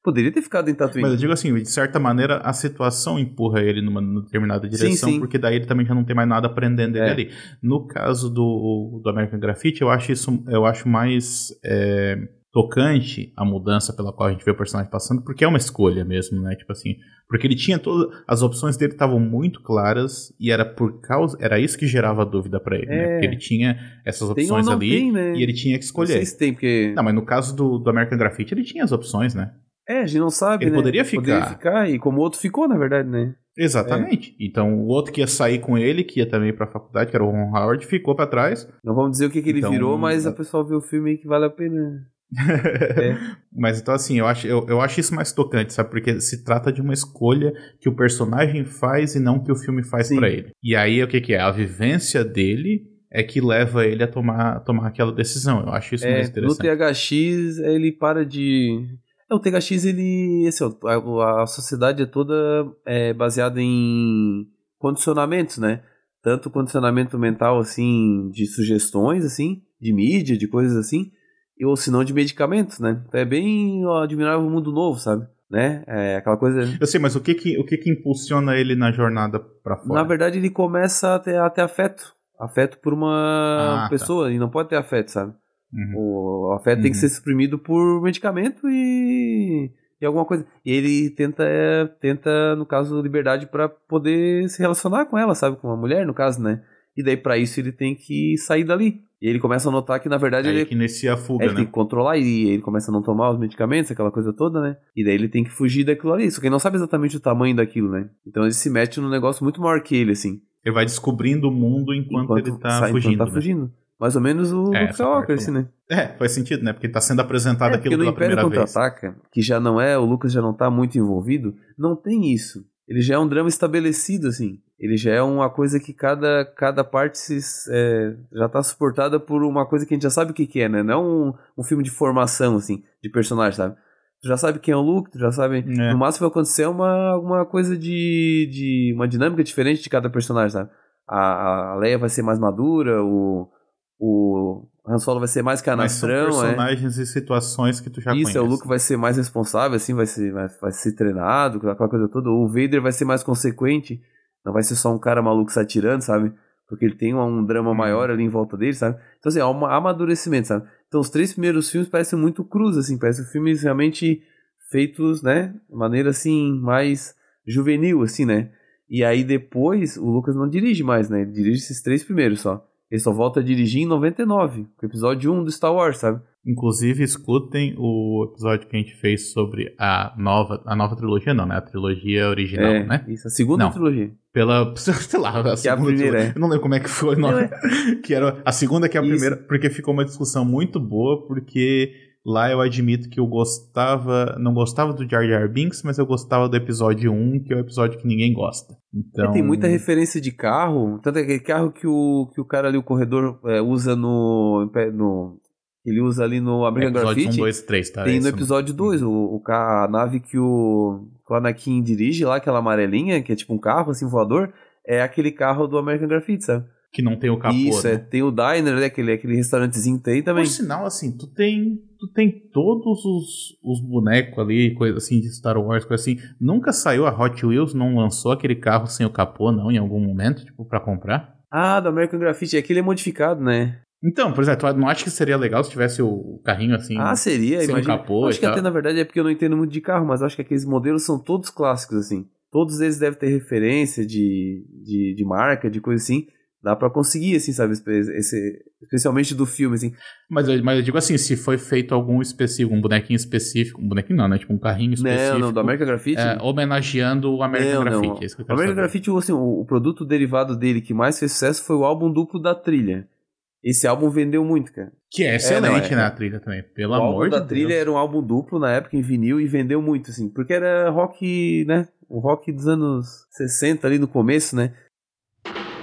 Poderia ter ficado em Tatooine. Mas eu digo assim, de certa maneira, a situação empurra ele numa, determinada direção, sim. porque daí ele também já não tem mais nada aprendendo É. ali. No caso do, do American Graffiti, eu acho isso, eu acho mais é, tocante a mudança pela qual a gente vê o personagem passando, porque é uma escolha mesmo, né? Tipo assim, porque ele tinha todas as opções dele estavam muito claras e era por causa, era isso que gerava dúvida pra ele, né? É. Porque ele tinha essas opções não ali tem, né? e ele tinha que Não escolher. sei se tem, porque... Não, mas no caso do, do American Graffiti, ele tinha as opções, né? É, a gente não sabe, Ele né? poderia ficar. Poderia ficar, e como o outro ficou, na verdade, né? Exatamente. Então o outro que ia sair com ele, que ia também pra faculdade, que era o Ron Howard, ficou pra trás. Não vamos dizer o que, que ele Então, virou, mas é. o pessoal vê o filme aí que vale a pena. É. Mas então assim, eu acho, eu, eu acho isso mais tocante, sabe? Porque se trata de uma escolha que o personagem faz e não que o filme faz pra ele. E aí o que, que é? A vivência dele é que leva ele a tomar, a tomar aquela decisão. Eu acho isso É, mais no interessante. THX ele para de. É, o THX ele. Assim, a, a sociedade é toda é, baseada em condicionamentos, né? Tanto condicionamento mental, assim, de sugestões, assim, de mídia, de coisas assim, ou se não de medicamentos, né? Então é bem o Admirável Mundo Novo, sabe? Né? É aquela coisa. Eu sei, mas o que que, o que, que impulsiona ele na jornada pra fora? Na verdade, ele começa a ter, a ter afeto. Afeto por uma Ah, tá. pessoa, e não pode ter afeto, sabe? Uhum. O afeto tem que Uhum. ser suprimido por medicamento e, e alguma coisa. E ele tenta, é, tenta no caso, liberdade pra poder se relacionar com ela, sabe? Com a mulher, no caso, né? E daí, pra isso, ele tem que sair dali. E ele começa a notar que, na verdade, Aí ele, que inicia a é, fuga, ele tem né? que controlar e ele começa a não tomar os medicamentos, aquela coisa toda, né? E daí ele tem que fugir daquilo ali. Só que ele não sabe exatamente o tamanho daquilo, né? Então ele se mete num negócio muito maior que ele, assim. Ele vai descobrindo o mundo enquanto, ele tá sai- fugindo. tá né? fugindo. Mais ou menos o É, Luke Skywalker, assim, né? É, faz sentido, né? Porque tá sendo apresentado É, aquilo porque no pela Império primeira vez. Contra-Ataca, que já não é, o Lucas já não tá muito envolvido, não tem isso. Ele já é um drama estabelecido, assim. Ele já é uma coisa que cada, cada parte se, é, já tá suportada por uma coisa que a gente já sabe o que, que é, né? Não é um, um filme de formação, assim, de personagem, sabe? Tu já sabe quem é o Luke, tu já sabe. É. No máximo vai acontecer uma, uma coisa de, de. uma dinâmica diferente de cada personagem, sabe? A, a Leia vai ser mais madura, o. O Han Solo vai ser mais Mas são canastrão, é. personagens e situações que tu já Isso, conhece. é, o Luke vai ser mais responsável, assim, vai ser, vai, vai ser treinado, aquela coisa toda. O Vader vai ser mais consequente, não vai ser só um cara maluco se atirando, sabe? Porque ele tem um, um drama Uhum. maior ali em volta dele, sabe? Então, assim, há um amadurecimento, sabe? Então, os três primeiros filmes parecem muito crus, assim, parecem filmes realmente feitos, né? De maneira, assim, mais juvenil, assim, né? E aí depois, o Lucas não dirige mais, né? Ele dirige esses três primeiros só. Ele só volta a dirigir em 99, com o episódio 1 do Star Wars, sabe? Inclusive, escutem o episódio que a gente fez sobre a nova, a nova trilogia, não, né? A trilogia original, é, né? Isso, a segunda Não. trilogia. Pela, sei lá, a Que é a segunda primeira, trilogia. é. Eu não lembro como é que foi o nome. que era a segunda que é a Isso. primeira, porque ficou uma discussão muito boa, porque lá eu admito que eu gostava, não gostava do Jar Jar Binks, mas eu gostava do episódio 1, que é o episódio que ninguém gosta. Então, É, tem muita referência de carro, tanto é aquele carro que o, que o cara ali, o corredor, é, usa no, no. Ele usa ali no American episódio Graffiti. 1, 2, 3, tá? Tem Esse no episódio 2, o, o a nave que o, que o Anakin dirige lá, aquela amarelinha, que é tipo um carro assim voador, é aquele carro do American Graffiti, sabe? Que não tem o capô, Isso, né? é, tem o Diner, né, aquele, aquele restaurantezinho que tem também. Por sinal, assim, tu tem, tu tem todos os, os bonecos ali, coisa assim de Star Wars, coisa assim. Nunca saiu a Hot Wheels, não lançou aquele carro sem o capô, não, em algum momento, tipo, pra comprar? Ah, do American Graffiti, aquele é modificado, né? Então, por exemplo, tu não acha que seria legal se tivesse o carrinho assim? ah, seria, sem o imagina. capô acho que tal. até na verdade é porque eu não entendo muito de carro, mas acho que aqueles modelos são todos clássicos, assim. Todos eles devem ter referência de, de, de marca, de coisa assim. Dá pra conseguir, assim, sabe? Esse, especialmente do filme, assim. Mas, eu, mas eu digo assim, se foi feito algum específico, um bonequinho específico, um bonequinho não, né? Tipo um carrinho específico. Não, não, do American Graffiti. é, homenageando o American Não, não. Graffiti. é isso que eu O American saber. Graffiti, assim, o, o produto derivado dele que mais fez sucesso foi o álbum duplo da trilha. Esse álbum vendeu muito, cara. Que é excelente, não, é- né, a trilha também. Pelo o amor álbum de da Deus. trilha era um álbum duplo na época em vinil e vendeu muito, assim. Porque era rock, né? O rock dos anos 60 ali no começo, né?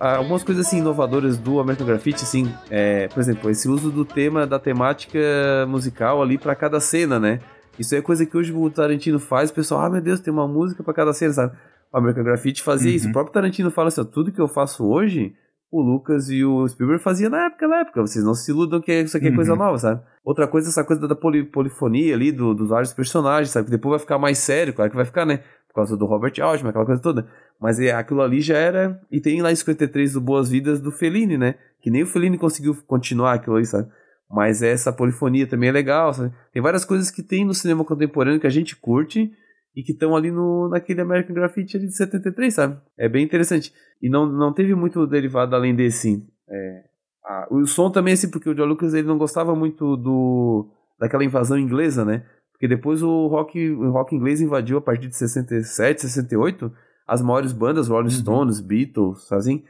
Algumas coisas assim inovadoras do American Graffiti, assim, é, por exemplo, esse uso do tema da temática musical ali pra cada cena, né? Isso é coisa que hoje o Tarantino faz, o pessoal, ah, meu Deus, tem uma música pra cada cena, sabe? O American Graffiti fazia isso. Uhum. O próprio Tarantino fala assim, ó, tudo que eu faço hoje, o Lucas e o Spielberg faziam na época, na época. Vocês não se iludam que isso aqui é coisa Uhum. nova, sabe? Outra coisa, essa coisa da poli- polifonia ali, do- dos vários personagens, sabe? Que depois vai ficar mais sério, claro que vai ficar, né? Por causa do Robert Altman, aquela coisa toda. Mas é, aquilo ali já era. E tem lá em 53 do Boas Vidas do Fellini, né? Que nem o Fellini conseguiu continuar aquilo ali, sabe? Mas essa polifonia também é legal, sabe? Tem várias coisas que tem no cinema contemporâneo que a gente curte e que estão ali no, naquele American Graffiti ali de 73, sabe? É bem interessante. E não, não teve muito derivado além desse. É, a- o som também, assim, porque o John Lucas ele não gostava muito do daquela invasão inglesa, né? Porque depois o rock, o rock inglês invadiu a partir de 67, 68 as maiores bandas, Rolling Stones, Beatles, assim,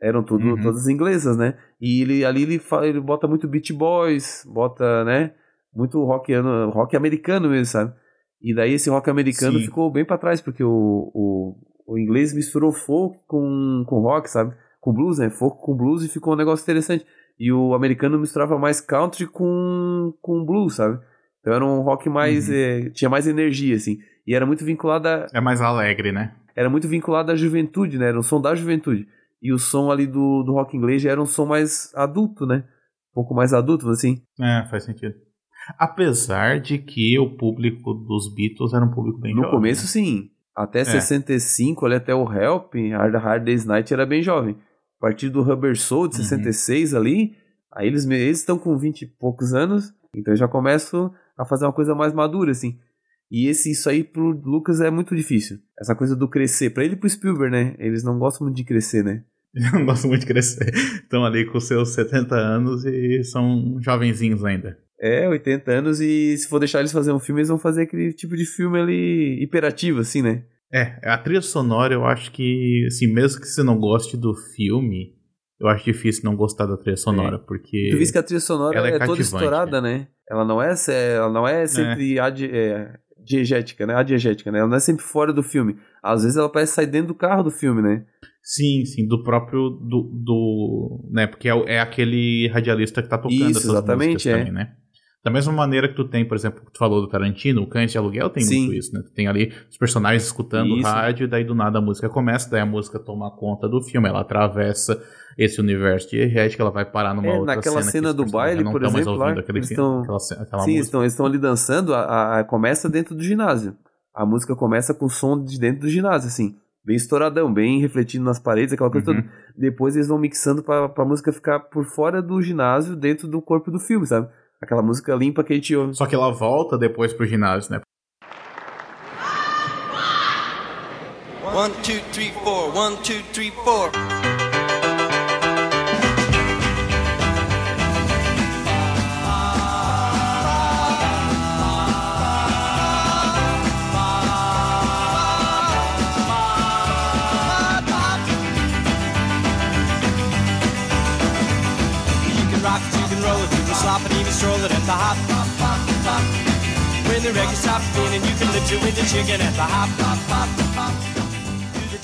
eram tudo, Uhum. todas inglesas, né? E ele, ali ele, fa- ele bota muito Beach Boys, bota, né? muito rock, rock americano mesmo, sabe? E daí esse rock americano Sim. ficou bem pra trás, porque o, o, o inglês misturou folk com, com rock, sabe? Com blues, né? Folk com blues e ficou um negócio interessante. E o americano misturava mais country com, com blues, sabe? Então era um rock mais. Uhum. eh, tinha mais energia, assim. E era muito vinculado a, É mais alegre, né? era muito vinculado à juventude, né? Era um som da juventude. E o som ali do, do rock inglês já era um som mais adulto, né? Um pouco mais adulto, assim. É, faz sentido. Apesar de que o público dos Beatles era um público bem No jovem, começo, né? sim. Até 65, ali até o Help, Hard, Hard Day's Night era bem jovem. A partir do Rubber Soul, de Uhum. 66 ali, aí eles estão com 20 e poucos anos, então já começam a fazer uma coisa mais madura, assim. E esse, isso aí pro Lucas é muito difícil. Essa coisa do crescer. Pra ele e pro Spielberg, né? Eles não gostam muito de crescer, né? Eu não gosto muito de crescer. Estão ali com seus 70 anos e são jovenzinhos ainda. É, 80 anos e se for deixar eles fazer um filme, eles vão fazer aquele tipo de filme ali hiperativo, assim, né? É, a trilha sonora eu acho que, assim, mesmo que você não goste do filme, eu acho difícil não gostar da trilha sonora, porque... Tu viste que a trilha sonora é é, toda estourada, né? Ela não é, ela não é sempre adi- é, diegética, né? Adiegética, né? Ela não é sempre fora do filme. Às vezes ela parece sair dentro do carro do filme, né? Sim, sim, do próprio, do, do né, porque é, é aquele radialista que tá tocando Isso, essas exatamente, músicas é. também, né? Da mesma maneira que tu tem, por exemplo, que tu falou do Tarantino, o Cães de Aluguel tem Sim. muito isso, né? Tu tem ali os personagens escutando o rádio, daí do nada a música começa, daí a música toma conta do filme, ela atravessa esse universo diegético, ela vai parar numa É, outra naquela cena, que cena do baile, não por exemplo, lá, aquele eles filme, tão- aquela, aquela Sim, eles música. estão, eles estão ali dançando, a, a- a- começa dentro do ginásio. A música começa com o som de dentro do ginásio, assim. Bem estouradão, bem refletindo nas paredes, aquela coisa Uhum. toda. Depois eles vão mixando pra, pra música ficar por fora do ginásio, dentro do corpo do filme, sabe? Aquela música limpa que a gente ouve. Só que ela volta depois pro ginásio, né? One, two, three, four. One, two, three, four. It, even stroll it at the hop. When the record stops spinning, you can with the chicken at the hop.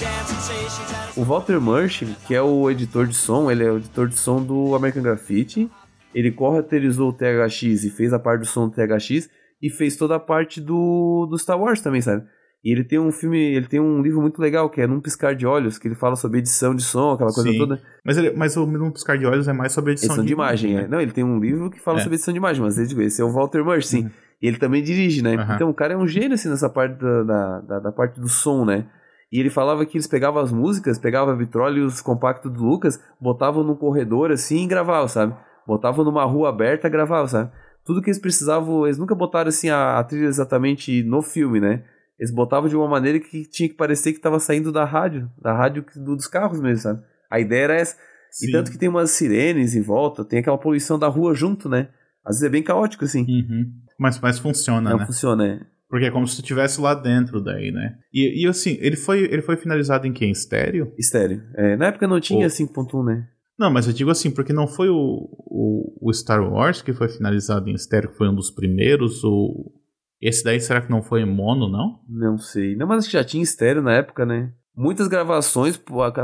Dance sensations and O Walter Murch, que é o editor de som, ele é o editor de som do American Graffiti. Ele corretorizou o THX e fez a parte do som do THX e fez toda a parte do, do Star Wars também, sabe? E ele tem um filme, ele tem um livro muito legal que é Num Piscar de Olhos, que ele fala sobre edição de som, aquela coisa Sim. toda. Mas, ele, mas o Num Piscar de Olhos é mais sobre edição, Edição de imagem, né? é. Não, ele tem um livro que fala É. sobre edição de imagem, mas esse esse é o Walter Murch, sim. E ele também dirige, né? Aham. Então o cara é um gênio, assim, nessa parte da, da, da- da parte do som, né? E ele falava que eles pegavam as músicas, pegavam a vitrola e os compactos do Lucas, botavam num corredor, assim, e gravavam, sabe? Botavam numa rua aberta e gravavam, sabe? Tudo que eles precisavam, eles nunca botaram, assim, a, a trilha exatamente no filme, né? Eles botavam de uma maneira que tinha que parecer que estava saindo da rádio, da rádio dos carros mesmo, sabe? A ideia era essa. E Sim. tanto que tem umas sirenes em volta, tem aquela poluição da rua junto, né? Às vezes é bem caótico, assim. Uhum. Mas, mas funciona, Não né? funciona, é. Porque é como se tu estivesse lá dentro daí, né? E, e assim, ele foi, ele foi finalizado em quê? Em estéreo? Estéreo. É, na época não tinha O- 5.1, né? Não, mas eu digo assim, porque não foi o, o, o Star Wars que foi finalizado em estéreo, que foi um dos primeiros, ou... Esse daí será que não foi em mono, não? Não sei. Não, mas acho que já tinha estéreo na época, né? Muitas gravações,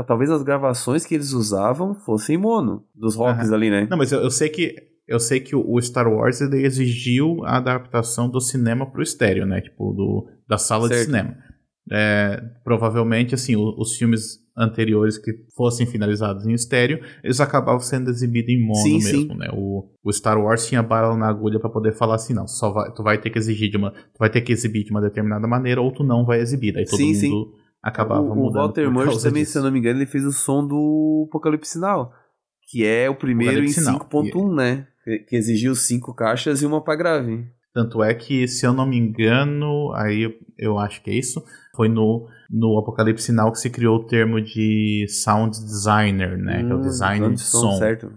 talvez as gravações que eles usavam fossem mono, dos rocks Aham. ali, né? Não, mas eu, eu sei que eu sei que o, Star Wars exigiu a adaptação do cinema pro estéreo, né? Tipo, do, da sala de Certo. cinema. É, provavelmente, assim, o- os filmes anteriores que fossem finalizados em estéreo, eles acabavam sendo exibidos em mono Sim, mesmo, sim. né? O, o Star Wars tinha bala na agulha pra poder falar assim, não, só vai, tu vai ter que exigir de uma, tu vai ter que exibir de uma determinada maneira ou tu não vai exibir. Aí todo Sim, mundo acabava o, o mudando Walter por Murch também, disso. se eu não me engano, ele fez o som do Apocalipse Sinal, que é o primeiro em Apocalipse Now. 5.1, né? Que- exigiu cinco caixas e uma pra grave. Tanto é que, se eu não me engano, aí eu, eu acho que é isso, foi no, no Apocalipse Now que se criou o termo de sound designer, né? que é o Hum, design de som. Certo.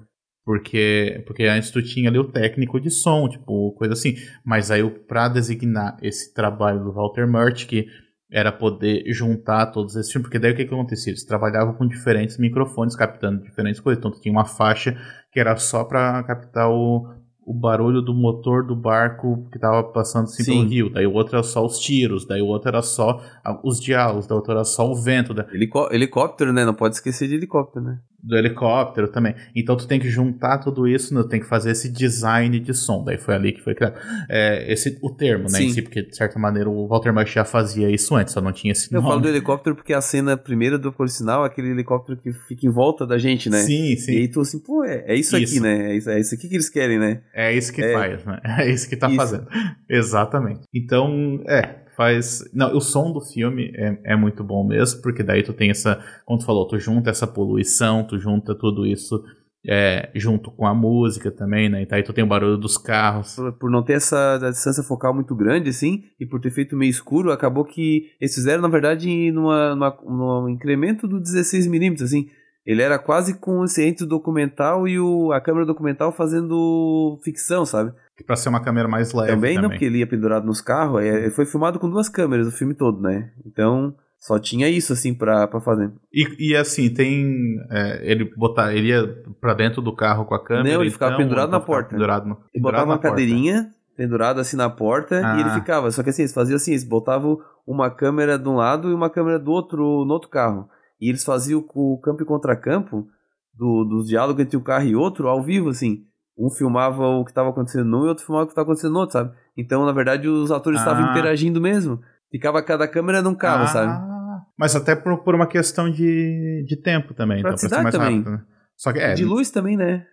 Porque, porque antes tu tinha ali o técnico de som, tipo, coisa assim. Mas aí, pra designar esse trabalho do Walter Murch, que era poder juntar todos esses filmes, porque daí o que, que acontecia? Eles trabalhavam com diferentes microfones, captando diferentes coisas. Então tu tinha uma faixa que era só pra captar o, o barulho do motor do barco que tava passando assim Sim. pelo rio. Daí o outro era só os tiros, daí o outro era só ah, os diálogos, daí o outro era só o vento Helicó- helicóptero, né? Não pode esquecer de helicóptero, né? Do helicóptero também. Então tu tem que juntar tudo isso, né? tem que fazer esse design de som. Daí foi ali que foi criado. É, esse, o termo, né? Si, porque de certa maneira o Walter March já fazia isso antes, só não tinha esse Eu nome. falo do helicóptero porque a cena primeira do policial é aquele helicóptero que fica em volta da gente, né? Sim, E sim. aí tu assim, pô, é, é isso, aqui, Isso. né? É isso, é isso aqui que eles querem, né? É isso que É. faz, né? É isso que tá Isso. fazendo. Exatamente. Então, é, faz. Não, o som do filme é, é muito bom mesmo, porque daí tu tem essa. Como tu falou, tu junta essa poluição, tu junta tudo isso é, junto com a música também, né? E daí tu tem o barulho dos carros. Por, não ter essa distância focal muito grande, assim, e por ter feito meio escuro, acabou que eles fizeram, na verdade, numa, numa, num incremento do 16mm, assim. Ele era quase com esse entre o documental e o, a câmera documental fazendo ficção, sabe? Pra ser uma câmera mais leve. também, Também, não, porque ele ia pendurado nos carros. é, foi filmado com duas câmeras o filme todo, né? Então, só tinha isso, assim, pra, pra fazer. E, e assim, tem. é, ele botar, ele ia pra dentro do carro com a câmera. Não, ele ficava então, pendurado na porta. Pendurado no, Ele botava uma porta. cadeirinha pendurada assim na porta e ele Ah. ficava. Só que assim, eles faziam assim, eles botavam uma câmera de um lado e uma câmera do outro no outro carro. E eles faziam o campo e contracampo do, dos diálogos entre um carro e outro ao vivo, assim. Um filmava o que estava acontecendo num e outro filmava o que estava acontecendo no outro, sabe? Então, na verdade, os atores estavam Ah. interagindo mesmo. Ficava cada câmera num carro, Ah, sabe? Mas até por, por uma questão de, de tempo também. Então, pra ser mais também. rápido, né? Só que é, de luz também, né?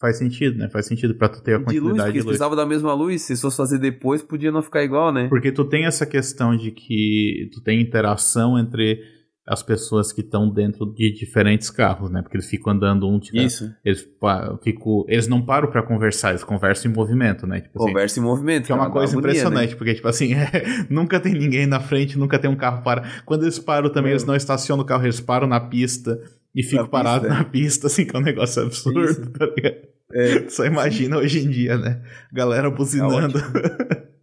faz sentido, né? Faz sentido pra tu ter a de luz, continuidade porque de luz. precisavam da mesma luz. Se fosse fazer depois, podia não ficar igual, né? Porque tu tem essa questão de que tu tem interação entre as pessoas que estão dentro de diferentes carros, né? Porque eles ficam andando um de Isso. Eles, ficam, eles não param pra conversar, eles conversam em movimento, né? Tipo assim, Conversa em movimento. Que é uma coisa agonia, né? impressionante, porque, tipo assim, nunca tem ninguém na frente, nunca tem um carro para. Quando eles param também, É. eles não estacionam o carro, eles param na pista e ficam Na parados pista, é. na pista, assim, que é um negócio absurdo, Isso. tá ligado? É. Só imagina hoje em dia, né? Galera buzinando.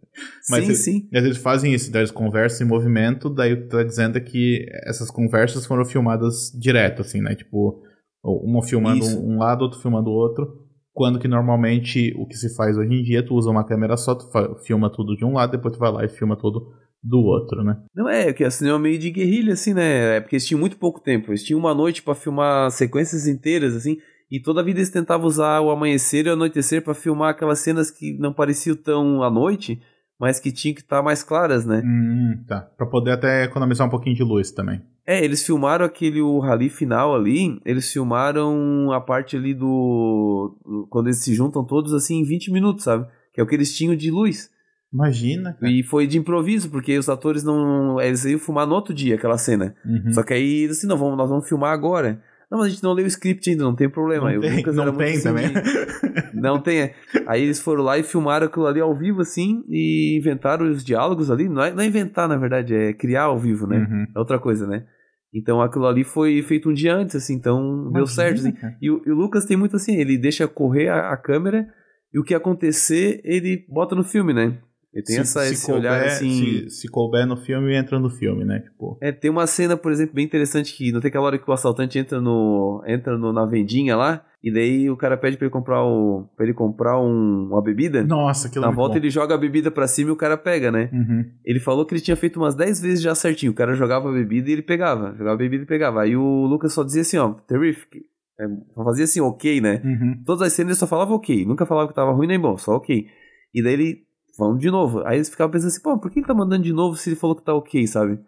Mas sim, eles- sim. E às vezes fazem isso, daí eles conversam em movimento, daí tá dizendo que essas conversas foram filmadas direto, assim, né? Tipo, uma filmando Isso. um lado, outro filmando o outro. Quando que normalmente o que se faz hoje em dia, tu usa uma câmera só, tu filma tudo de um lado, depois tu vai lá e filma tudo do outro, né? Não é, que assim é meio de guerrilha, assim, né? É porque eles tinham muito pouco tempo. Eles tinham uma noite pra filmar sequências inteiras, assim, e toda a vida eles tentavam usar o amanhecer e o anoitecer pra filmar aquelas cenas que não pareciam tão à noite, mas que tinham que estar mais claras, né? Hum, tá. Pra poder até economizar um pouquinho de luz também. É, eles filmaram aquele o rally final ali, eles filmaram a parte ali do, do- quando eles se juntam todos assim em 20 minutos, sabe? Que é o que eles tinham de luz. Imagina, cara. E foi de improviso, porque os atores não. Eles iam filmar no outro dia aquela cena. Uhum. Só que aí, assim, não, vamos, nós vamos filmar agora. Não, mas a gente não leu o script ainda, não tem problema. Não o tem, Lucas não tem assim também. Não tem. Aí eles foram lá e filmaram aquilo ali ao vivo, assim, e inventaram os diálogos ali. Não é, não é inventar, na verdade, é criar ao vivo, né? Uhum. É outra coisa, né? Então aquilo ali foi feito um dia antes, assim, então deu Imagina, certo. Assim. E, o, e o Lucas tem muito assim, ele deixa correr a, a câmera e o que acontecer, ele bota no filme, né? Ele tem essa, esse olhar couber, assim. Se, se couber no filme, entra no filme, né? Tipo. É, tem uma cena, por exemplo, bem interessante que não tem aquela hora que o assaltante entra no entra no, na vendinha lá e daí o cara pede pra ele comprar o para ele comprar um, uma bebida. Nossa, aquilo é na volta bom. ele joga a bebida pra cima e o cara pega, né? Uhum. Ele falou que ele tinha feito umas 10 vezes já certinho. O cara jogava a bebida e ele pegava, jogava a bebida e pegava. Aí o Lucas só dizia assim, ó, terrific. É, só fazia assim, ok, né? Uhum. Todas as cenas ele só falava ok, nunca falava que tava ruim nem bom, só ok. E daí ele, vamos de novo. Aí eles ficavam pensando assim, pô, por que ele tá mandando de novo se ele falou que tá ok, sabe?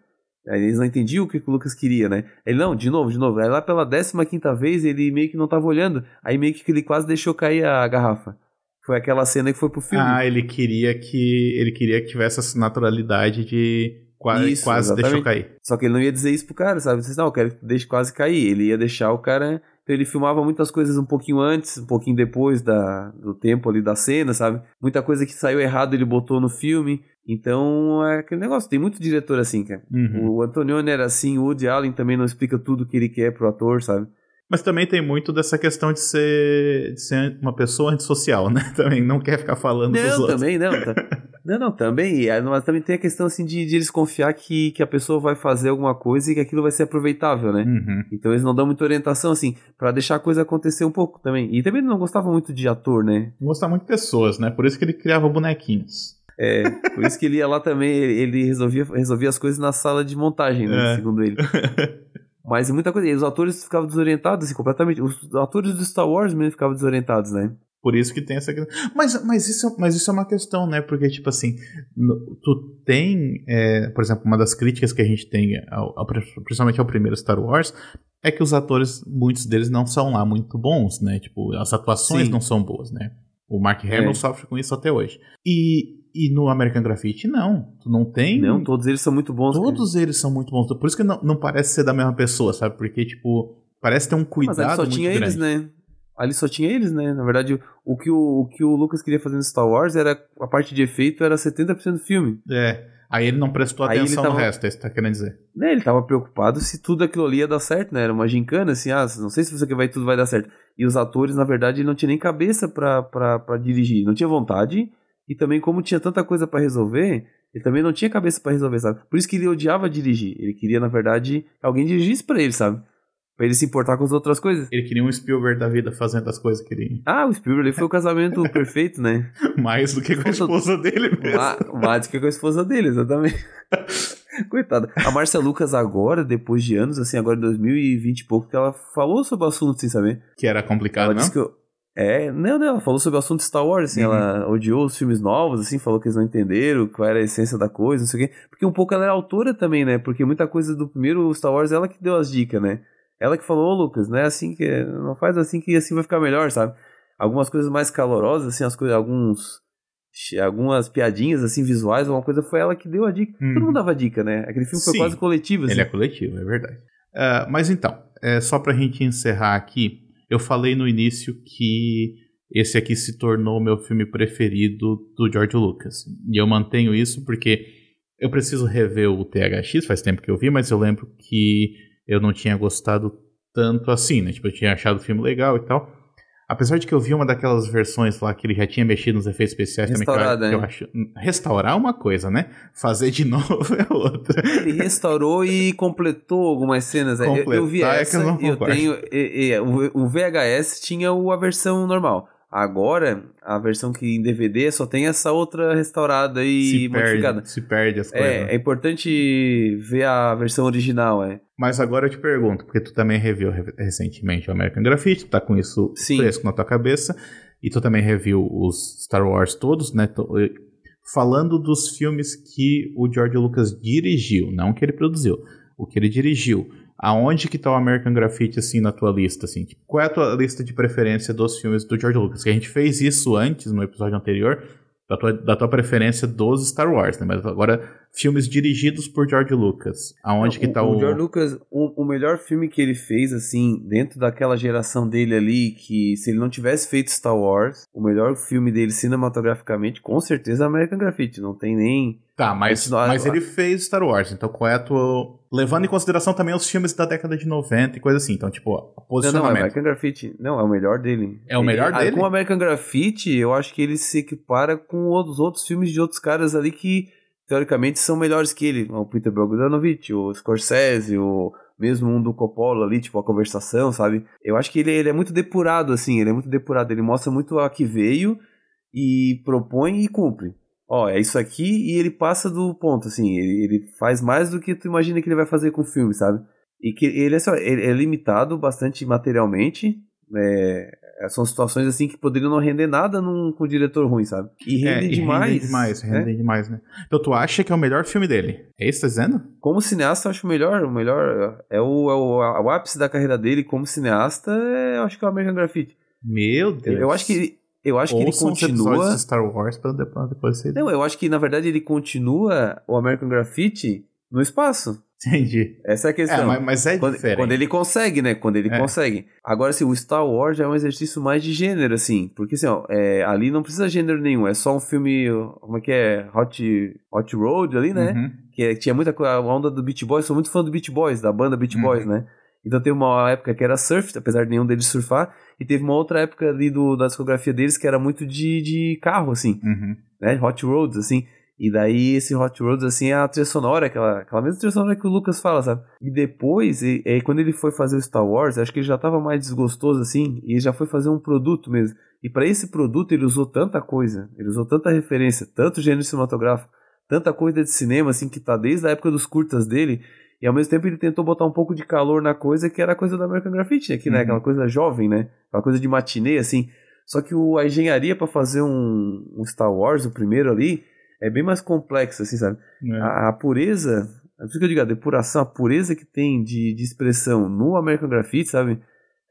Aí eles não entendiam o que, o Lucas queria, né? Ele, não, de novo, de novo. Aí lá pela 15 quinta vez ele meio que não tava olhando. Aí meio que ele quase deixou cair a garrafa. Foi aquela cena que foi pro filme. Ah, ele queria que ele queria que tivesse essa naturalidade de quase, Isso, quase deixou cair. Só que ele não ia dizer isso pro cara, sabe? Disse, não, eu quero que deixe quase cair. Ele ia deixar o cara. Então ele filmava muitas coisas um pouquinho antes, um pouquinho depois da, do tempo ali da cena, sabe? Muita coisa que saiu errado ele botou no filme. Então é aquele negócio. Tem muito diretor assim, cara. Uhum. O Antonioni era assim, o Woody Allen também não explica tudo que ele quer pro ator, sabe? Mas também tem muito dessa questão de ser, de ser uma pessoa antissocial, né? Também não quer ficar falando dos Não, outros. também não. Tá. Não, não, também, é, mas também tem a questão assim de, de eles confiar que, que a pessoa vai fazer alguma coisa e que aquilo vai ser aproveitável, né? Uhum. Então eles não dão muita orientação, assim, pra deixar a coisa acontecer um pouco também. E também não gostava muito de ator, né? Não gostava muito de pessoas, né? Por isso que ele criava bonequinhos. É, por isso que ele ia lá também, ele ele resolvia, resolvia as coisas na sala de montagem, né? É. Segundo ele. Mas muita coisa, e os atores ficavam desorientados, assim, completamente. Os atores do Star Wars mesmo ficavam desorientados, né? Por isso que tem essa mas mas isso mas isso é uma questão né porque tipo assim no- tu tem é, por exemplo uma das críticas que a gente tem ao, ao- principalmente ao primeiro Star Wars é que os atores muitos deles não são lá muito bons né tipo as atuações Sim. não são boas né o Mark Hamill É. sofre com isso até hoje e e no American Graffiti não tu não tem Não, todos eles são muito bons. cara. todos eles são muito bons por isso que não, não parece ser da mesma pessoa sabe porque tipo parece ter um Mas cuidado ali só muito tinha grande eles, né? Ali só tinha eles, né? Na verdade, o que o, o que o Lucas queria fazer no Star Wars era a parte de efeito era 70% do filme. É. Aí ele não prestou Aí ele atenção no tava- resto, é isso que tá querendo dizer. Né? Ele tava preocupado se tudo aquilo ali ia dar certo, né? Era uma gincana, assim, ah, não sei se você que vai tudo vai dar certo. E os atores, na verdade, não tinha nem cabeça pra dirigir. Não tinha vontade. E também, como tinha tanta coisa pra resolver, ele também não tinha cabeça pra resolver, sabe? Por isso que ele odiava dirigir. Ele queria, na verdade, que alguém dirigisse pra ele, sabe? Pra ele se importar com as outras coisas. Ele queria um Spielberg da vida fazendo as coisas que ele. Ah, o Spielberg foi o casamento perfeito, né? Mais do que com a esposa dele mesmo. Ma- Mais do que com a esposa dele, exatamente. Coitada. A Márcia Lucas agora, depois de anos, assim, agora em 2020 e pouco, que ela falou sobre o assunto sem saber. Que era complicado, Ela não? disse que eu... É, não, não, ela falou sobre o assunto Star Wars, assim, Uhum. ela odiou os filmes novos, assim, falou que eles não entenderam qual era a essência da coisa, não sei o quê. Porque um pouco ela era autora também, né? Porque muita coisa do primeiro Star Wars, ela que deu as dicas, né? Ela que falou, ô Lucas, não é assim que. Não faz assim que assim vai ficar melhor, sabe? Algumas coisas mais calorosas, assim, as coisas, alguns. Algumas piadinhas, assim, visuais, alguma coisa, foi ela que deu a dica. Uhum. Todo mundo dava dica, né? Aquele filme foi Sim. quase coletivo, assim. Ele é coletivo, é verdade. Ah, mas então, é, só pra gente encerrar aqui, eu falei no início que esse aqui se tornou o meu filme preferido do George Lucas. E eu mantenho isso porque eu preciso rever o THX, faz tempo que eu vi, mas eu lembro que eu não tinha gostado tanto assim, né? Tipo, eu tinha achado o filme legal e tal. Apesar de que eu vi uma daquelas versões lá que ele já tinha mexido nos efeitos especiais também, que eu, que eu acho. Restaurar é uma coisa, né? Fazer de novo é outra. Ele restaurou e completou algumas cenas. né? Eu, eu vi Completar é que essa eu não e eu tenho. e- e- o, VHS tinha a versão normal. Agora, a versão que em DVD só tem essa outra restaurada e se modificada. perde, se perde as coisas. É, é importante ver a versão original, é. Mas agora eu te pergunto, porque tu também reviu re- recentemente o American Graffiti, tu tá com isso Sim. fresco na tua cabeça, e tu também reviu os Star Wars todos, né? Falando dos filmes que o George Lucas dirigiu, não que ele produziu, o que ele dirigiu. Aonde que tá o American Graffiti, assim, na tua lista, assim? Tipo, qual é a tua lista de preferência dos filmes do George Lucas? Que a gente fez isso antes, no episódio anterior, da tua, da tua preferência dos Star Wars, né? Mas agora, filmes dirigidos por George Lucas. Aonde que o, tá o... o George Lucas, o, o melhor filme que ele fez, assim, dentro daquela geração dele ali, que se ele não tivesse feito Star Wars, o melhor filme dele cinematograficamente, com certeza é American Graffiti. Não tem nem. Tá, mas, mas ele fez Star Wars, então qual é a tua... Levando em consideração também os filmes da década de 90 e coisa assim, então, tipo, ó, Não, não, é posicionamento. American Graffiti. Não, é o melhor dele. É o melhor Ele- ah, dele? Com o American Graffiti, eu acho que ele se equipara com os outros filmes de outros caras ali que, teoricamente, são melhores que ele. O Peter Bogdanovich, o Scorsese, o mesmo um do Coppola ali, tipo, a conversação, sabe? Eu acho que ele, ele é muito depurado, assim, ele é muito depurado. Ele mostra muito a que veio e propõe e cumpre. Ó, é isso aqui e ele passa do ponto, assim, ele, ele faz mais do que tu imagina que ele vai fazer com o filme, sabe? E que ele é, só, ele é limitado bastante materialmente, é, são situações assim que poderiam não render nada num, com diretor ruim, sabe? E É, rendem e demais. rendem demais, né? rendem demais, né? Então tu acha que é o melhor filme dele? É isso que tá dizendo? Como cineasta, eu acho o melhor, o melhor é o, é o, o ápice da carreira dele como cineasta, é, eu acho que é o American Graffiti. Meu Eu, Deus. eu acho que ele, eu acho que ele Ouçam os episódios continua. Star Wars pra depois, depois você... Não, eu acho que na verdade ele continua o American Graffiti no espaço. Entendi. Essa é a questão. É, mas, mas é Quando, diferente. quando ele consegue, né? Quando ele É. consegue. Agora, assim, o Star Wars é um exercício mais de gênero, assim. Porque, assim, ó, é, ali não precisa gênero nenhum. É só um filme, como é que é? Hot, Hot Road ali, né? Uhum. Que é- tinha muita coisa, a onda do Beach Boys. Sou muito fã do Beach Boys, da banda Beach Uhum. Boys, né? Então teve uma época que era surf, apesar de nenhum deles surfar. E teve uma outra época ali do, da discografia deles que era muito de, de carro, assim Uhum. né? Hot Roads, assim. E daí esse Hot Roads, assim, é a trilha sonora, aquela, aquela mesma trilha sonora que o Lucas fala, sabe? E depois, e, e, quando ele foi fazer o Star Wars, acho que ele já tava mais desgostoso, assim, e já foi fazer um produto mesmo. E para esse produto ele usou tanta coisa, ele usou tanta referência, tanto gênero cinematográfico, tanta coisa de cinema, assim, que tá desde a época dos curtas dele, e ao mesmo tempo ele tentou botar um pouco de calor na coisa que era a coisa do American Graffiti, aqui, né? Aquela coisa jovem, né? Aquela coisa de matinê, assim. Só que o, a engenharia para fazer um, um Star Wars, o primeiro ali, é bem mais complexa, assim, sabe? É. A, a pureza, é por isso que eu digo, a depuração, a pureza que tem de, de expressão no American Graffiti, sabe?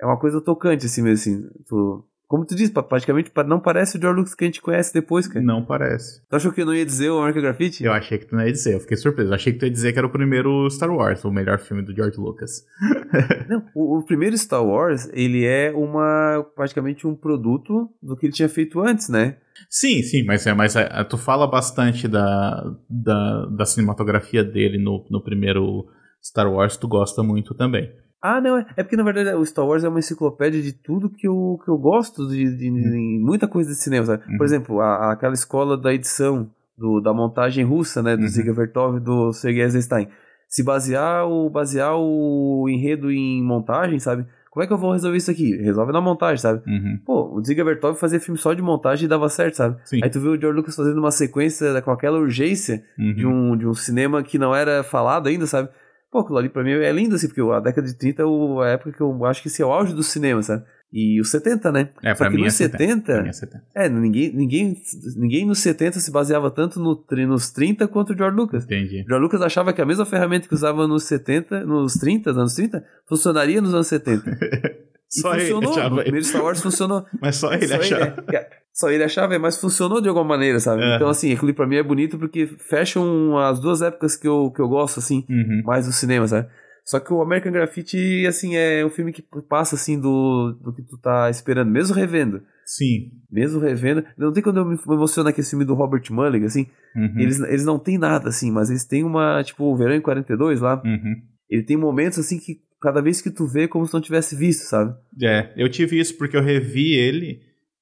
É uma coisa tocante, assim mesmo, assim. Tu, como tu disse, praticamente não parece o George Lucas que a gente conhece depois, cara. Não parece. Tu achou que eu não ia dizer o American Graffiti? Eu achei que tu não ia dizer, eu fiquei surpreso. Eu achei que tu ia dizer que era o primeiro Star Wars, o melhor filme do George Lucas. Não, o, o primeiro Star Wars, ele é uma praticamente um produto do que ele tinha feito antes, né? Sim, sim, mas, é, mas é, tu fala bastante da, da, da cinematografia dele no, no primeiro Star Wars, tu gosta muito também. Ah, não, é, é porque na verdade o Star Wars é uma enciclopédia de tudo que eu, que eu gosto de, de, de muita coisa de cinema, sabe? Uhum. Por exemplo, a, aquela escola da edição, do, da montagem russa, né, do Uhum. Ziga Vertov e do Sergei Eisenstein. Se basear o, basear o enredo em montagem, sabe? Como é que eu vou resolver isso aqui? Resolve na montagem, sabe? Uhum. Pô, o Ziga Vertov fazia filme só de montagem e dava certo, sabe? Sim. Aí tu viu o George Lucas fazendo uma sequência com aquela urgência Uhum. de, um, de um cinema que não era falado ainda, sabe? Pô, aquilo ali pra mim é lindo, assim, porque a década de 30 é a época que eu acho que esse é o auge do cinema, sabe? E os 70, né? É, Só pra que mim é nos 70. 70, Pra mim é 70. é, ninguém, ninguém, ninguém nos 70 se baseava tanto no, nos 30 quanto o George Lucas. Entendi. O George Lucas achava que a mesma ferramenta que usava nos 70, nos 30, nos anos 30, funcionaria nos anos 70. E Só ele funcionou. achava no isso. primeiro Star Wars funcionou. Mas só ele Só achava. é, só ele achava, mas funcionou de alguma maneira, sabe? É. Então, assim, aquilo pra mim é bonito porque fecham as duas épocas que eu, que eu gosto, assim, Uhum. mais do cinema, sabe? Só que o American Graffiti, assim, é um filme que passa, assim, do, do que tu tá esperando, mesmo revendo. Sim. Mesmo revendo. Não tem quando eu me emociono naquele filme do Robert Mulligan, assim. Uhum. Eles, eles não têm nada, assim, mas eles têm uma, tipo, o Verão em 42 lá. Uhum. Ele tem momentos, assim, que cada vez que tu vê como se não tivesse visto, sabe? É, eu tive isso porque eu revi ele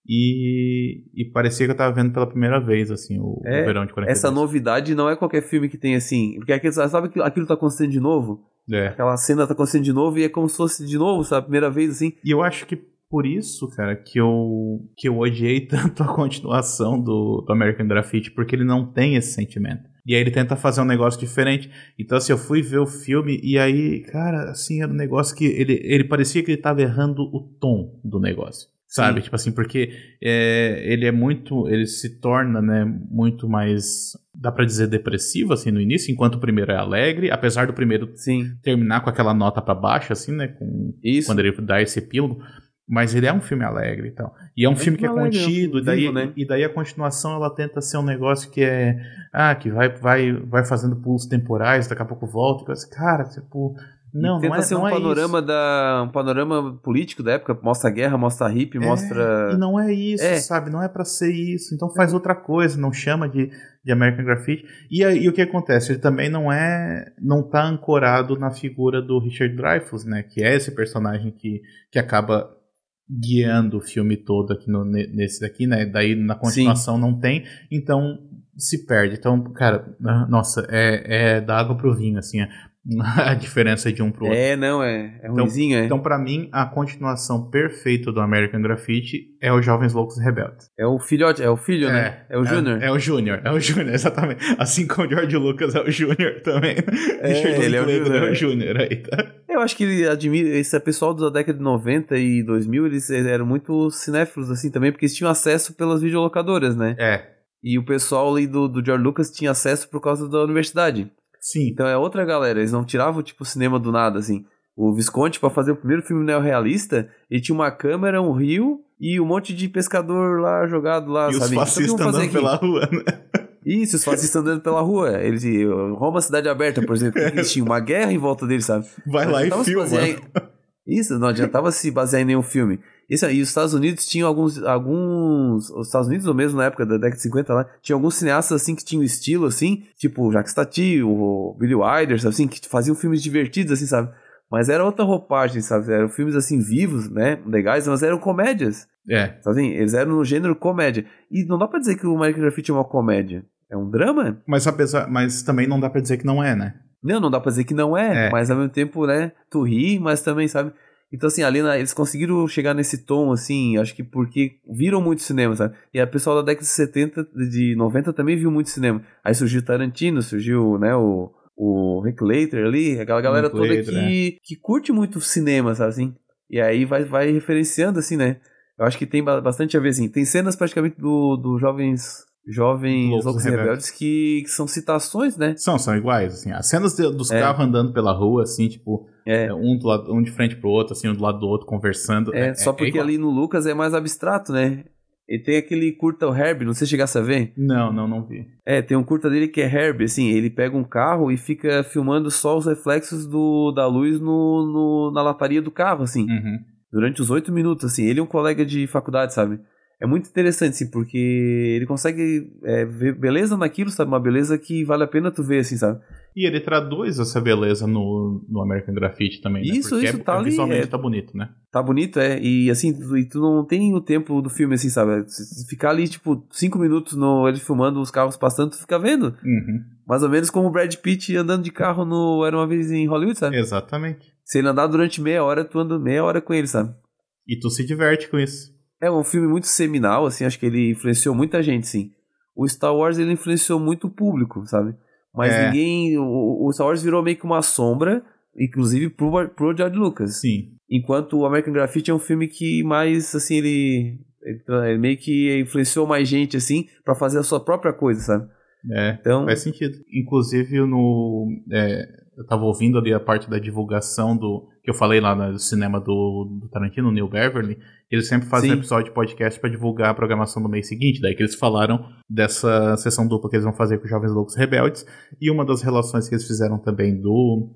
e, e parecia que eu tava vendo pela primeira vez, assim, o, o É, Verão de 42. Essa novidade não é qualquer filme que tem, assim. Porque aquele, sabe aquilo, aquilo tá acontecendo de novo? É. Aquela cena tá acontecendo de novo e é como se fosse de novo, sabe? Primeira vez, assim. E eu acho que por isso, cara, que eu, que eu odiei tanto a continuação do, do American Graffiti, porque ele não tem esse sentimento. E aí ele tenta fazer um negócio diferente. Então, assim, eu fui ver o filme e aí, cara, assim, era um negócio que ele, ele parecia que ele tava errando o tom do negócio. Sabe? Sim. Tipo assim, porque é, ele é muito. Ele se torna, né, muito mais. Dá pra dizer depressivo, assim, no início, enquanto o primeiro é alegre, apesar do primeiro Sim. terminar com aquela nota pra baixo, assim, né? Com, Isso. quando ele dá esse epílogo. Mas ele é um filme alegre e tal. E é um É filme que é é contido, e daí, vivo, né? e daí a continuação ela tenta ser um negócio que é. Ah, que vai, vai, vai fazendo pulos temporais, daqui a pouco volta. e. Cara, tipo. Não, tenta não é, ser um é panorama isso. da. um panorama político da época. Mostra a guerra, mostra a hippie, É, mostra. E não é isso, É. sabe? Não é pra ser isso. Então faz outra coisa, não chama de, de American Graffiti. E aí o que acontece? Ele também não é. não tá ancorado na figura do Richard Dreyfuss, né? Que é esse personagem que, que acaba guiando o filme todo aqui no, ne- nesse daqui, né? Daí na continuação não tem, então se perde. Então, cara, ah, nossa, é, é da água pro vinho, assim, a, a diferença de um pro outro. É, não, é. É Então- ruimzinho, é. Então, pra mim, a continuação perfeita do American Graffiti é os Jovens Loucos Rebeldes. É o filhote, é o filho, né? É o Júnior. É, o Júnior, é o Júnior, exatamente. Assim como o George Lucas é o Júnior também. É, ele é o Linklater Júnior. é o Júnior aí, tá? Eu acho que ele admira. Esse pessoal da década de 90 e 2000, eles eram muito cinéfilos, assim, também, porque eles tinham acesso pelas videolocadoras, né? É, E o pessoal ali do, do George Lucas tinha acesso por causa da universidade. sim. Então é outra galera, eles não tiravam, tipo, o cinema do nada, assim. O Visconti, pra fazer o primeiro filme neorrealista, ele tinha uma câmera, um rio e um monte de pescador lá jogado lá, e os sabe? O que fascistas andando pela rua, né? Isso, os fascistas andando pela rua. Eles, Roma Cidade Aberta, por exemplo, eles tinham uma guerra em volta deles, sabe? Vai Não lá e filma. em- Isso, não adiantava se basear em nenhum filme. Isso aí, os Estados Unidos tinham alguns, alguns. Os Estados Unidos, ou mesmo na época da década de 50 lá, tinha alguns cineastas assim que tinham estilo assim, tipo o Jacques Tati, o Billy Wilder, assim, que faziam filmes divertidos, assim, sabe? Mas era outra roupagem, sabe? Eram filmes assim vivos, né? Legais, mas eram comédias. É, Sabe? assim? Eles eram no gênero comédia. E não dá pra dizer que o American Graffiti é uma comédia. É um drama. Mas apesar, mas também não dá pra dizer que não é, né? Não, não dá pra dizer que não é, É. mas ao mesmo tempo, né, tu ri, mas também, sabe? Então, assim, ali na- eles conseguiram chegar nesse tom, assim, acho que porque viram muito cinema, sabe? E a pessoal da década de 70, de 90 também viu muito cinema. Aí surgiu Tarantino, surgiu, né, o, o Linklater ali, aquela galera toda Linklater, que, que curte muito cinema, sabe assim? E aí vai, vai referenciando, assim, né? Eu acho que tem ba- bastante a ver, assim. Tem cenas praticamente do, do jovens... Jovens Loucos Rebeldes. Que, que são citações, né? São, são iguais, assim. As cenas de- dos É. carros andando pela rua, assim, tipo, É. é, um, do lado, um de frente pro outro, assim, um do lado do outro, conversando. É, só porque igual. ali no Lucas é mais abstrato, né? E tem aquele curta, o Herb, não sei se chegasse a ver. Não, não, não vi. É, tem um curta dele que é Herb, assim, ele pega um carro e fica filmando só os reflexos do, da luz no, no- na lataria do carro, assim, Uhum. durante os oito minutos, assim. Ele é um colega de faculdade, sabe? É muito interessante, assim, porque ele consegue é, ver beleza naquilo, sabe? Uma beleza que vale a pena tu ver, assim, sabe? E ele traduz essa beleza no, no American Graffiti também, né? Isso, Porque isso, é, tá é ali, visualmente é. tá bonito, né? Tá bonito, é. E assim, tu, e tu não tem o tempo do filme, assim, sabe? Se ficar ali, tipo, cinco minutos no, ele filmando os carros passando, tu fica vendo. Uhum. Mais ou menos como o Brad Pitt andando de carro no Era Uma Vez em Hollywood, sabe? Exatamente. Se ele andar durante meia hora, tu anda meia hora com ele, sabe? E tu se diverte com isso. É um filme muito seminal, assim, acho que ele influenciou muita gente, sim. O Star Wars, ele influenciou muito o público, sabe? Mas É. ninguém... O, o Star Wars virou meio que uma sombra, inclusive pro, pro George Lucas. Sim. Enquanto o American Graffiti é um filme que mais, assim, ele, ele, meio que influenciou mais gente, assim, pra fazer a sua própria coisa, sabe? É, Então, faz sentido. Inclusive, no. é, eu tava ouvindo ali a parte da divulgação do. Que eu falei lá no cinema do, do Tarantino, Neil Beverly. Eles sempre fazem Sim. um episódio de podcast pra divulgar a programação do mês seguinte. Daí que eles falaram dessa sessão dupla que eles vão fazer com os Jovens Loucos Rebeldes. E uma das relações que eles fizeram também do.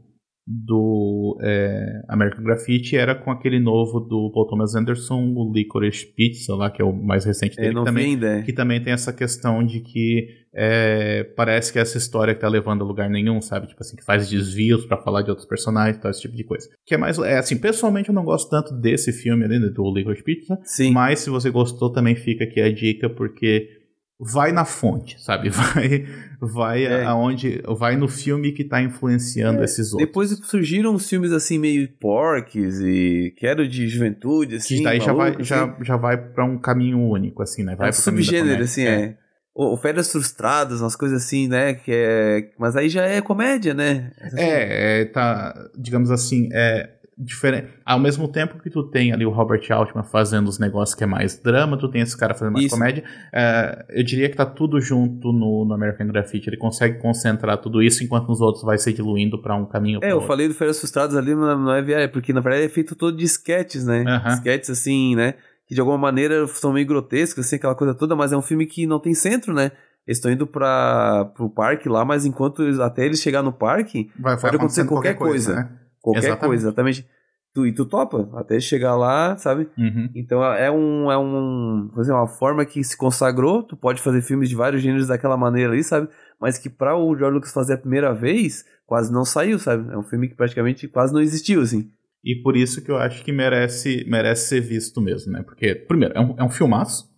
Do é, American Graffiti era com aquele novo do Paul Thomas Anderson, o Licorice Pizza, lá, que é o mais recente dele. é, que também, é. que também tem essa questão de que é, parece que essa história que tá levando a lugar nenhum, sabe? Tipo assim, que faz desvios pra falar de outros personagens, tal, esse tipo de coisa. Que é mais. É assim, pessoalmente eu não gosto tanto desse filme ali, né, do Licorice Pizza. Sim. Mas se você gostou, também fica aqui a dica, porque vai na fonte, sabe? Vai, vai É. aonde. Vai no filme que tá influenciando esses outros. Depois surgiram uns filmes assim meio porques e quero de juventude, assim. que daí já vai, maluco, já, assim. já vai pra um caminho único, assim, né? Vai é um subgênero, assim, é. O, o Férias Frustradas, umas coisas assim, né? Que é... Mas aí já é comédia, né? É, é, tá, digamos assim, é diferente. Ao mesmo tempo que tu tem ali o Robert Altman fazendo os negócios que é mais drama, tu tem esse cara fazendo mais Isso. comédia. é, eu diria que tá tudo junto no, no American Graffiti. Ele consegue concentrar tudo isso, enquanto nos outros vai se diluindo pra um caminho. É, eu outro. falei do Férias Frustradas ali, mas não é porque na verdade é feito todo de sketches, né? Aham. Sketches assim, né? Que de alguma maneira são meio grotescos, assim, aquela coisa toda, mas é um filme que não tem centro, né? Eles estão indo para pro parque lá, mas enquanto até eles chegar no parque, Vai, pode acontecer acontecendo qualquer coisa. né? Qualquer Exatamente. coisa, exatamente. Tu, e tu topa, até chegar lá, sabe? Uhum. Então é um, é um, dizer, uma forma que se consagrou, tu pode fazer filmes de vários gêneros daquela maneira ali, sabe? Mas que pra o George Lucas fazer a primeira vez, quase não saiu, sabe? É um filme que praticamente quase não existiu, assim. E por isso que eu acho que merece, merece ser visto mesmo, né? Porque, primeiro, é um, é um filmaço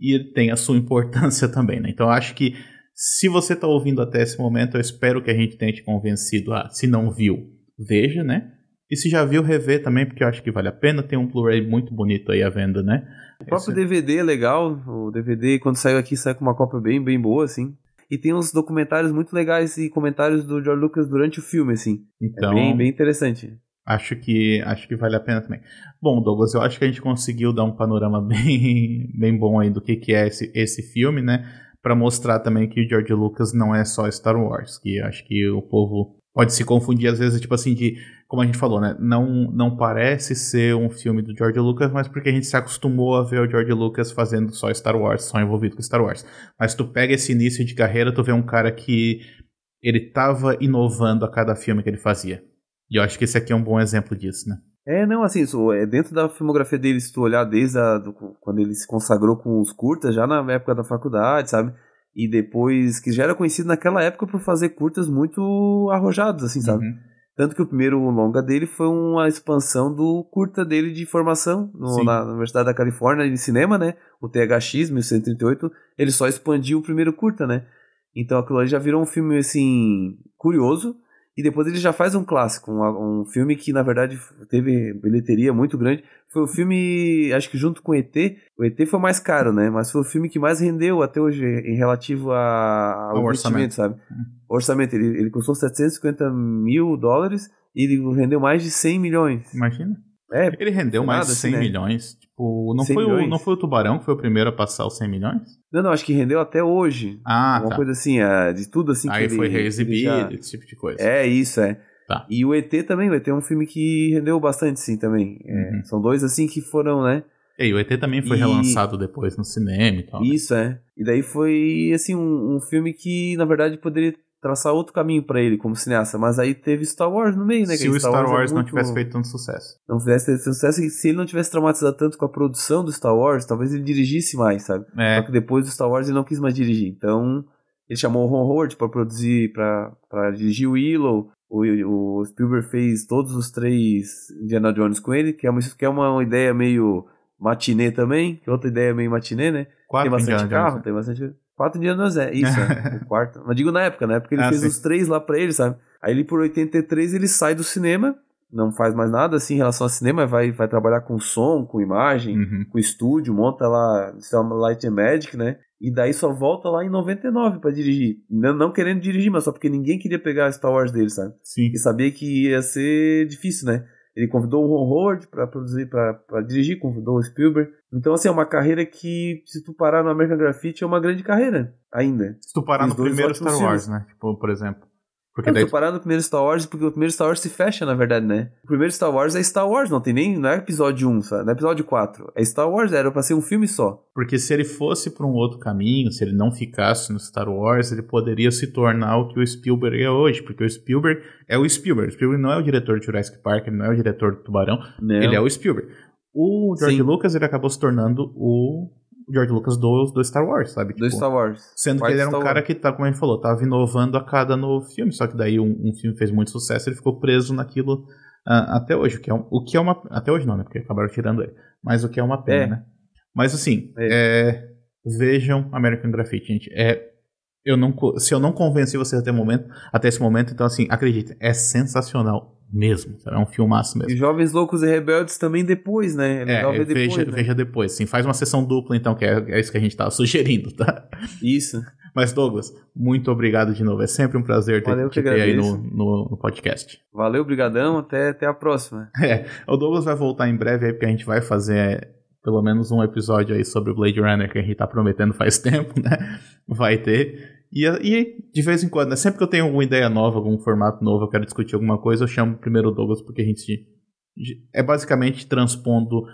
e ele tem a sua importância também, né? Então eu acho que se você tá ouvindo até esse momento, eu espero que a gente tenha te convencido a, se não viu, veja, né? E se já viu, rever também, porque eu acho que vale a pena. Tem um Blu-ray muito bonito aí à venda, né? O próprio Esse- DVD é legal, o DVD quando saiu aqui sai com uma cópia bem, bem boa, assim. E tem uns documentários muito legais e comentários do George Lucas durante o filme, assim. Então, É bem, bem interessante. Acho que, acho que vale a pena também. Bom, Douglas, eu acho que a gente conseguiu dar um panorama bem, bem bom aí do que, que é esse, esse filme, né? Pra mostrar também que o George Lucas não é só Star Wars, que acho que o povo pode se confundir às vezes, tipo assim, de, como a gente falou, né? Não, não parece ser um filme do George Lucas, mas porque a gente se acostumou a ver o George Lucas fazendo só Star Wars, só envolvido com Star Wars. Mas tu pega esse início de carreira, tu vê um cara que ele tava inovando a cada filme que ele fazia. E eu acho que esse aqui é um bom exemplo disso, né? É, não, assim, isso, é dentro da filmografia dele, se tu olhar desde a, do- quando ele se consagrou com os curtas, já na época da faculdade, sabe? E depois, que já era conhecido naquela época por fazer curtas muito arrojados, assim, sabe? Uhum. Tanto que o primeiro longa dele foi uma expansão do curta dele de formação no- na Universidade da Califórnia de cinema, né? O THX 1138, ele só expandiu o primeiro curta, né? Então aquilo ali já virou um filme, assim, curioso. E depois ele já faz um clássico, um, um filme que na verdade teve bilheteria muito grande. Foi o filme, acho que junto com o ET, o ET foi mais caro, né? Mas foi o filme que mais rendeu até hoje em relativo a, ao Ao investimento, sabe? O orçamento, ele, ele custou 750 mil dólares e ele rendeu mais de 100 milhões. Imagina. É, Ele rendeu Nada mais de assim, 100 né? milhões. Tipo, não 100 foi, o, não foi o Tubarão que foi o primeiro a passar os 100 milhões? não, não, acho que rendeu até hoje. Ah, Uma tá. coisa assim, é, de tudo assim Aí que foi ele, reexibido, já- esse tipo de coisa. É, isso, é. Tá. E o ET também, o ET é um filme que rendeu bastante, sim, também. É, Uhum. São dois, assim, que foram, né? E aí, o ET também foi E- relançado depois no cinema e tal. né? Isso, é. E daí foi, assim, um, um filme que, na verdade, poderia traçar outro caminho pra ele como cineasta. Mas aí teve Star Wars no meio, né? Se o Star Wars, é não muito- tivesse feito tanto sucesso. Não tivesse tido sucesso, e se ele não tivesse traumatizado tanto com a produção do Star Wars, talvez ele dirigisse mais, sabe? É, Só que depois do Star Wars ele não quis mais dirigir. Então, ele chamou o Ron Howard pra produzir, pra dirigir o Willow. O, o Spielberg fez todos os três Indiana Jones com ele, que é uma, que é uma ideia meio matinê também, que é outra ideia meio matinê, né? quatro tem bastante Indiana carro, Jones, né? tem bastante. Quatro Indiana Jones, é. Isso, é. o quarto. Mas digo na época, né? Porque ele Ah, fez sim. os três lá pra ele, sabe? Aí ele, por 83, ele sai do cinema, não faz mais nada assim em relação ao cinema, vai, vai trabalhar com som, com imagem, Uhum. com estúdio, monta lá Selma Light and Magic, né? E daí só volta lá em 99 pra dirigir. Não, não querendo dirigir, mas só porque ninguém queria pegar Star Wars dele, sabe? Sim. E sabia que ia ser difícil, né? Ele convidou o Ron Howard pra produzir, pra dirigir, convidou o Spielberg. Então, assim, é uma carreira que, se tu parar no American Graffiti, é uma grande carreira, ainda. Se tu parar Os no primeiro Star Wars, filmes. né? Tipo, por exemplo. Porque Não, daí tu parar no primeiro Star Wars, porque o primeiro Star Wars se fecha, na verdade, né? O primeiro Star Wars é Star Wars, não tem nem, não é episódio 1, sabe? Não é episódio 4. É Star Wars, era pra ser um filme só. Porque se ele fosse por um outro caminho, se ele não ficasse no Star Wars, ele poderia se tornar o que o Spielberg é hoje. Porque o Spielberg é o Spielberg. O Spielberg não é o diretor de Jurassic Park, ele não é o diretor do Tubarão, Não. ele é o Spielberg. O George Sim. Lucas, ele acabou se tornando o George Lucas do, do Star Wars, sabe? do Tipo, Star Wars. Sendo que ele era um Star cara Wars. que, tá, como a gente falou, tava inovando a cada novo filme. Só que daí um, um filme fez muito sucesso, ele ficou preso naquilo ah, até hoje. O que, é um- o que é uma. Até hoje não, né? Porque acabaram tirando ele. Mas o que é uma pena, É. né? Mas assim, é, vejam American Graffiti, gente. É, eu não, se eu não convenci vocês até, momento, até esse momento, então assim, acredite, é sensacional mesmo. É um filmaço mesmo. E Jovens Loucos e Rebeldes também depois, né? É legal É, ver depois, veja, né? veja depois. Sim, faz uma sessão dupla, então, que é, é isso que a gente tava sugerindo, tá? Isso. Mas, Douglas, muito obrigado de novo. É sempre um prazer ter, Valeu, te ter aí no, agradeço. no, no podcast. Valeu, brigadão, até, até a próxima. É, o Douglas vai voltar em breve aí, porque a gente vai fazer é, pelo menos um episódio aí sobre o Blade Runner, que a gente tá prometendo faz tempo, né? Vai ter. E, e de vez em quando, né? sempre que eu tenho alguma ideia nova, algum formato novo, eu quero discutir alguma coisa, eu chamo primeiro o Douglas, porque a gente é basicamente transpondo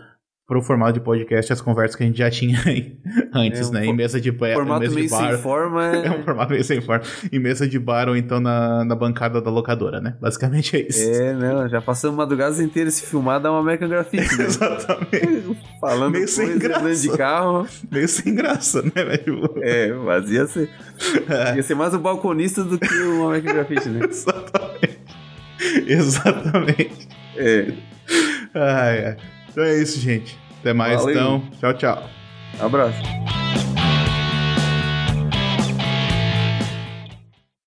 pro formato de podcast as conversas que a gente já tinha aí antes, É, um né? Em mesa de, é, Formato mesa meio de bar. sem forma É um formato meio sem forma. Em mesa de bar ou então na, na bancada da locadora, né? Basicamente é isso. É, não, já passamos madrugadas inteiras se filmar, dá uma American Graffiti, né? Exatamente. Falando Meio sem andando de graça. carro. Meio sem graça, né, velho? É, mas ia ser, ia ser mais o balconista do que o American Graffiti, né? Exatamente. Exatamente. É, Ai, ai. Então é isso, gente. Até mais, Valeu. então. Tchau, tchau. abraço.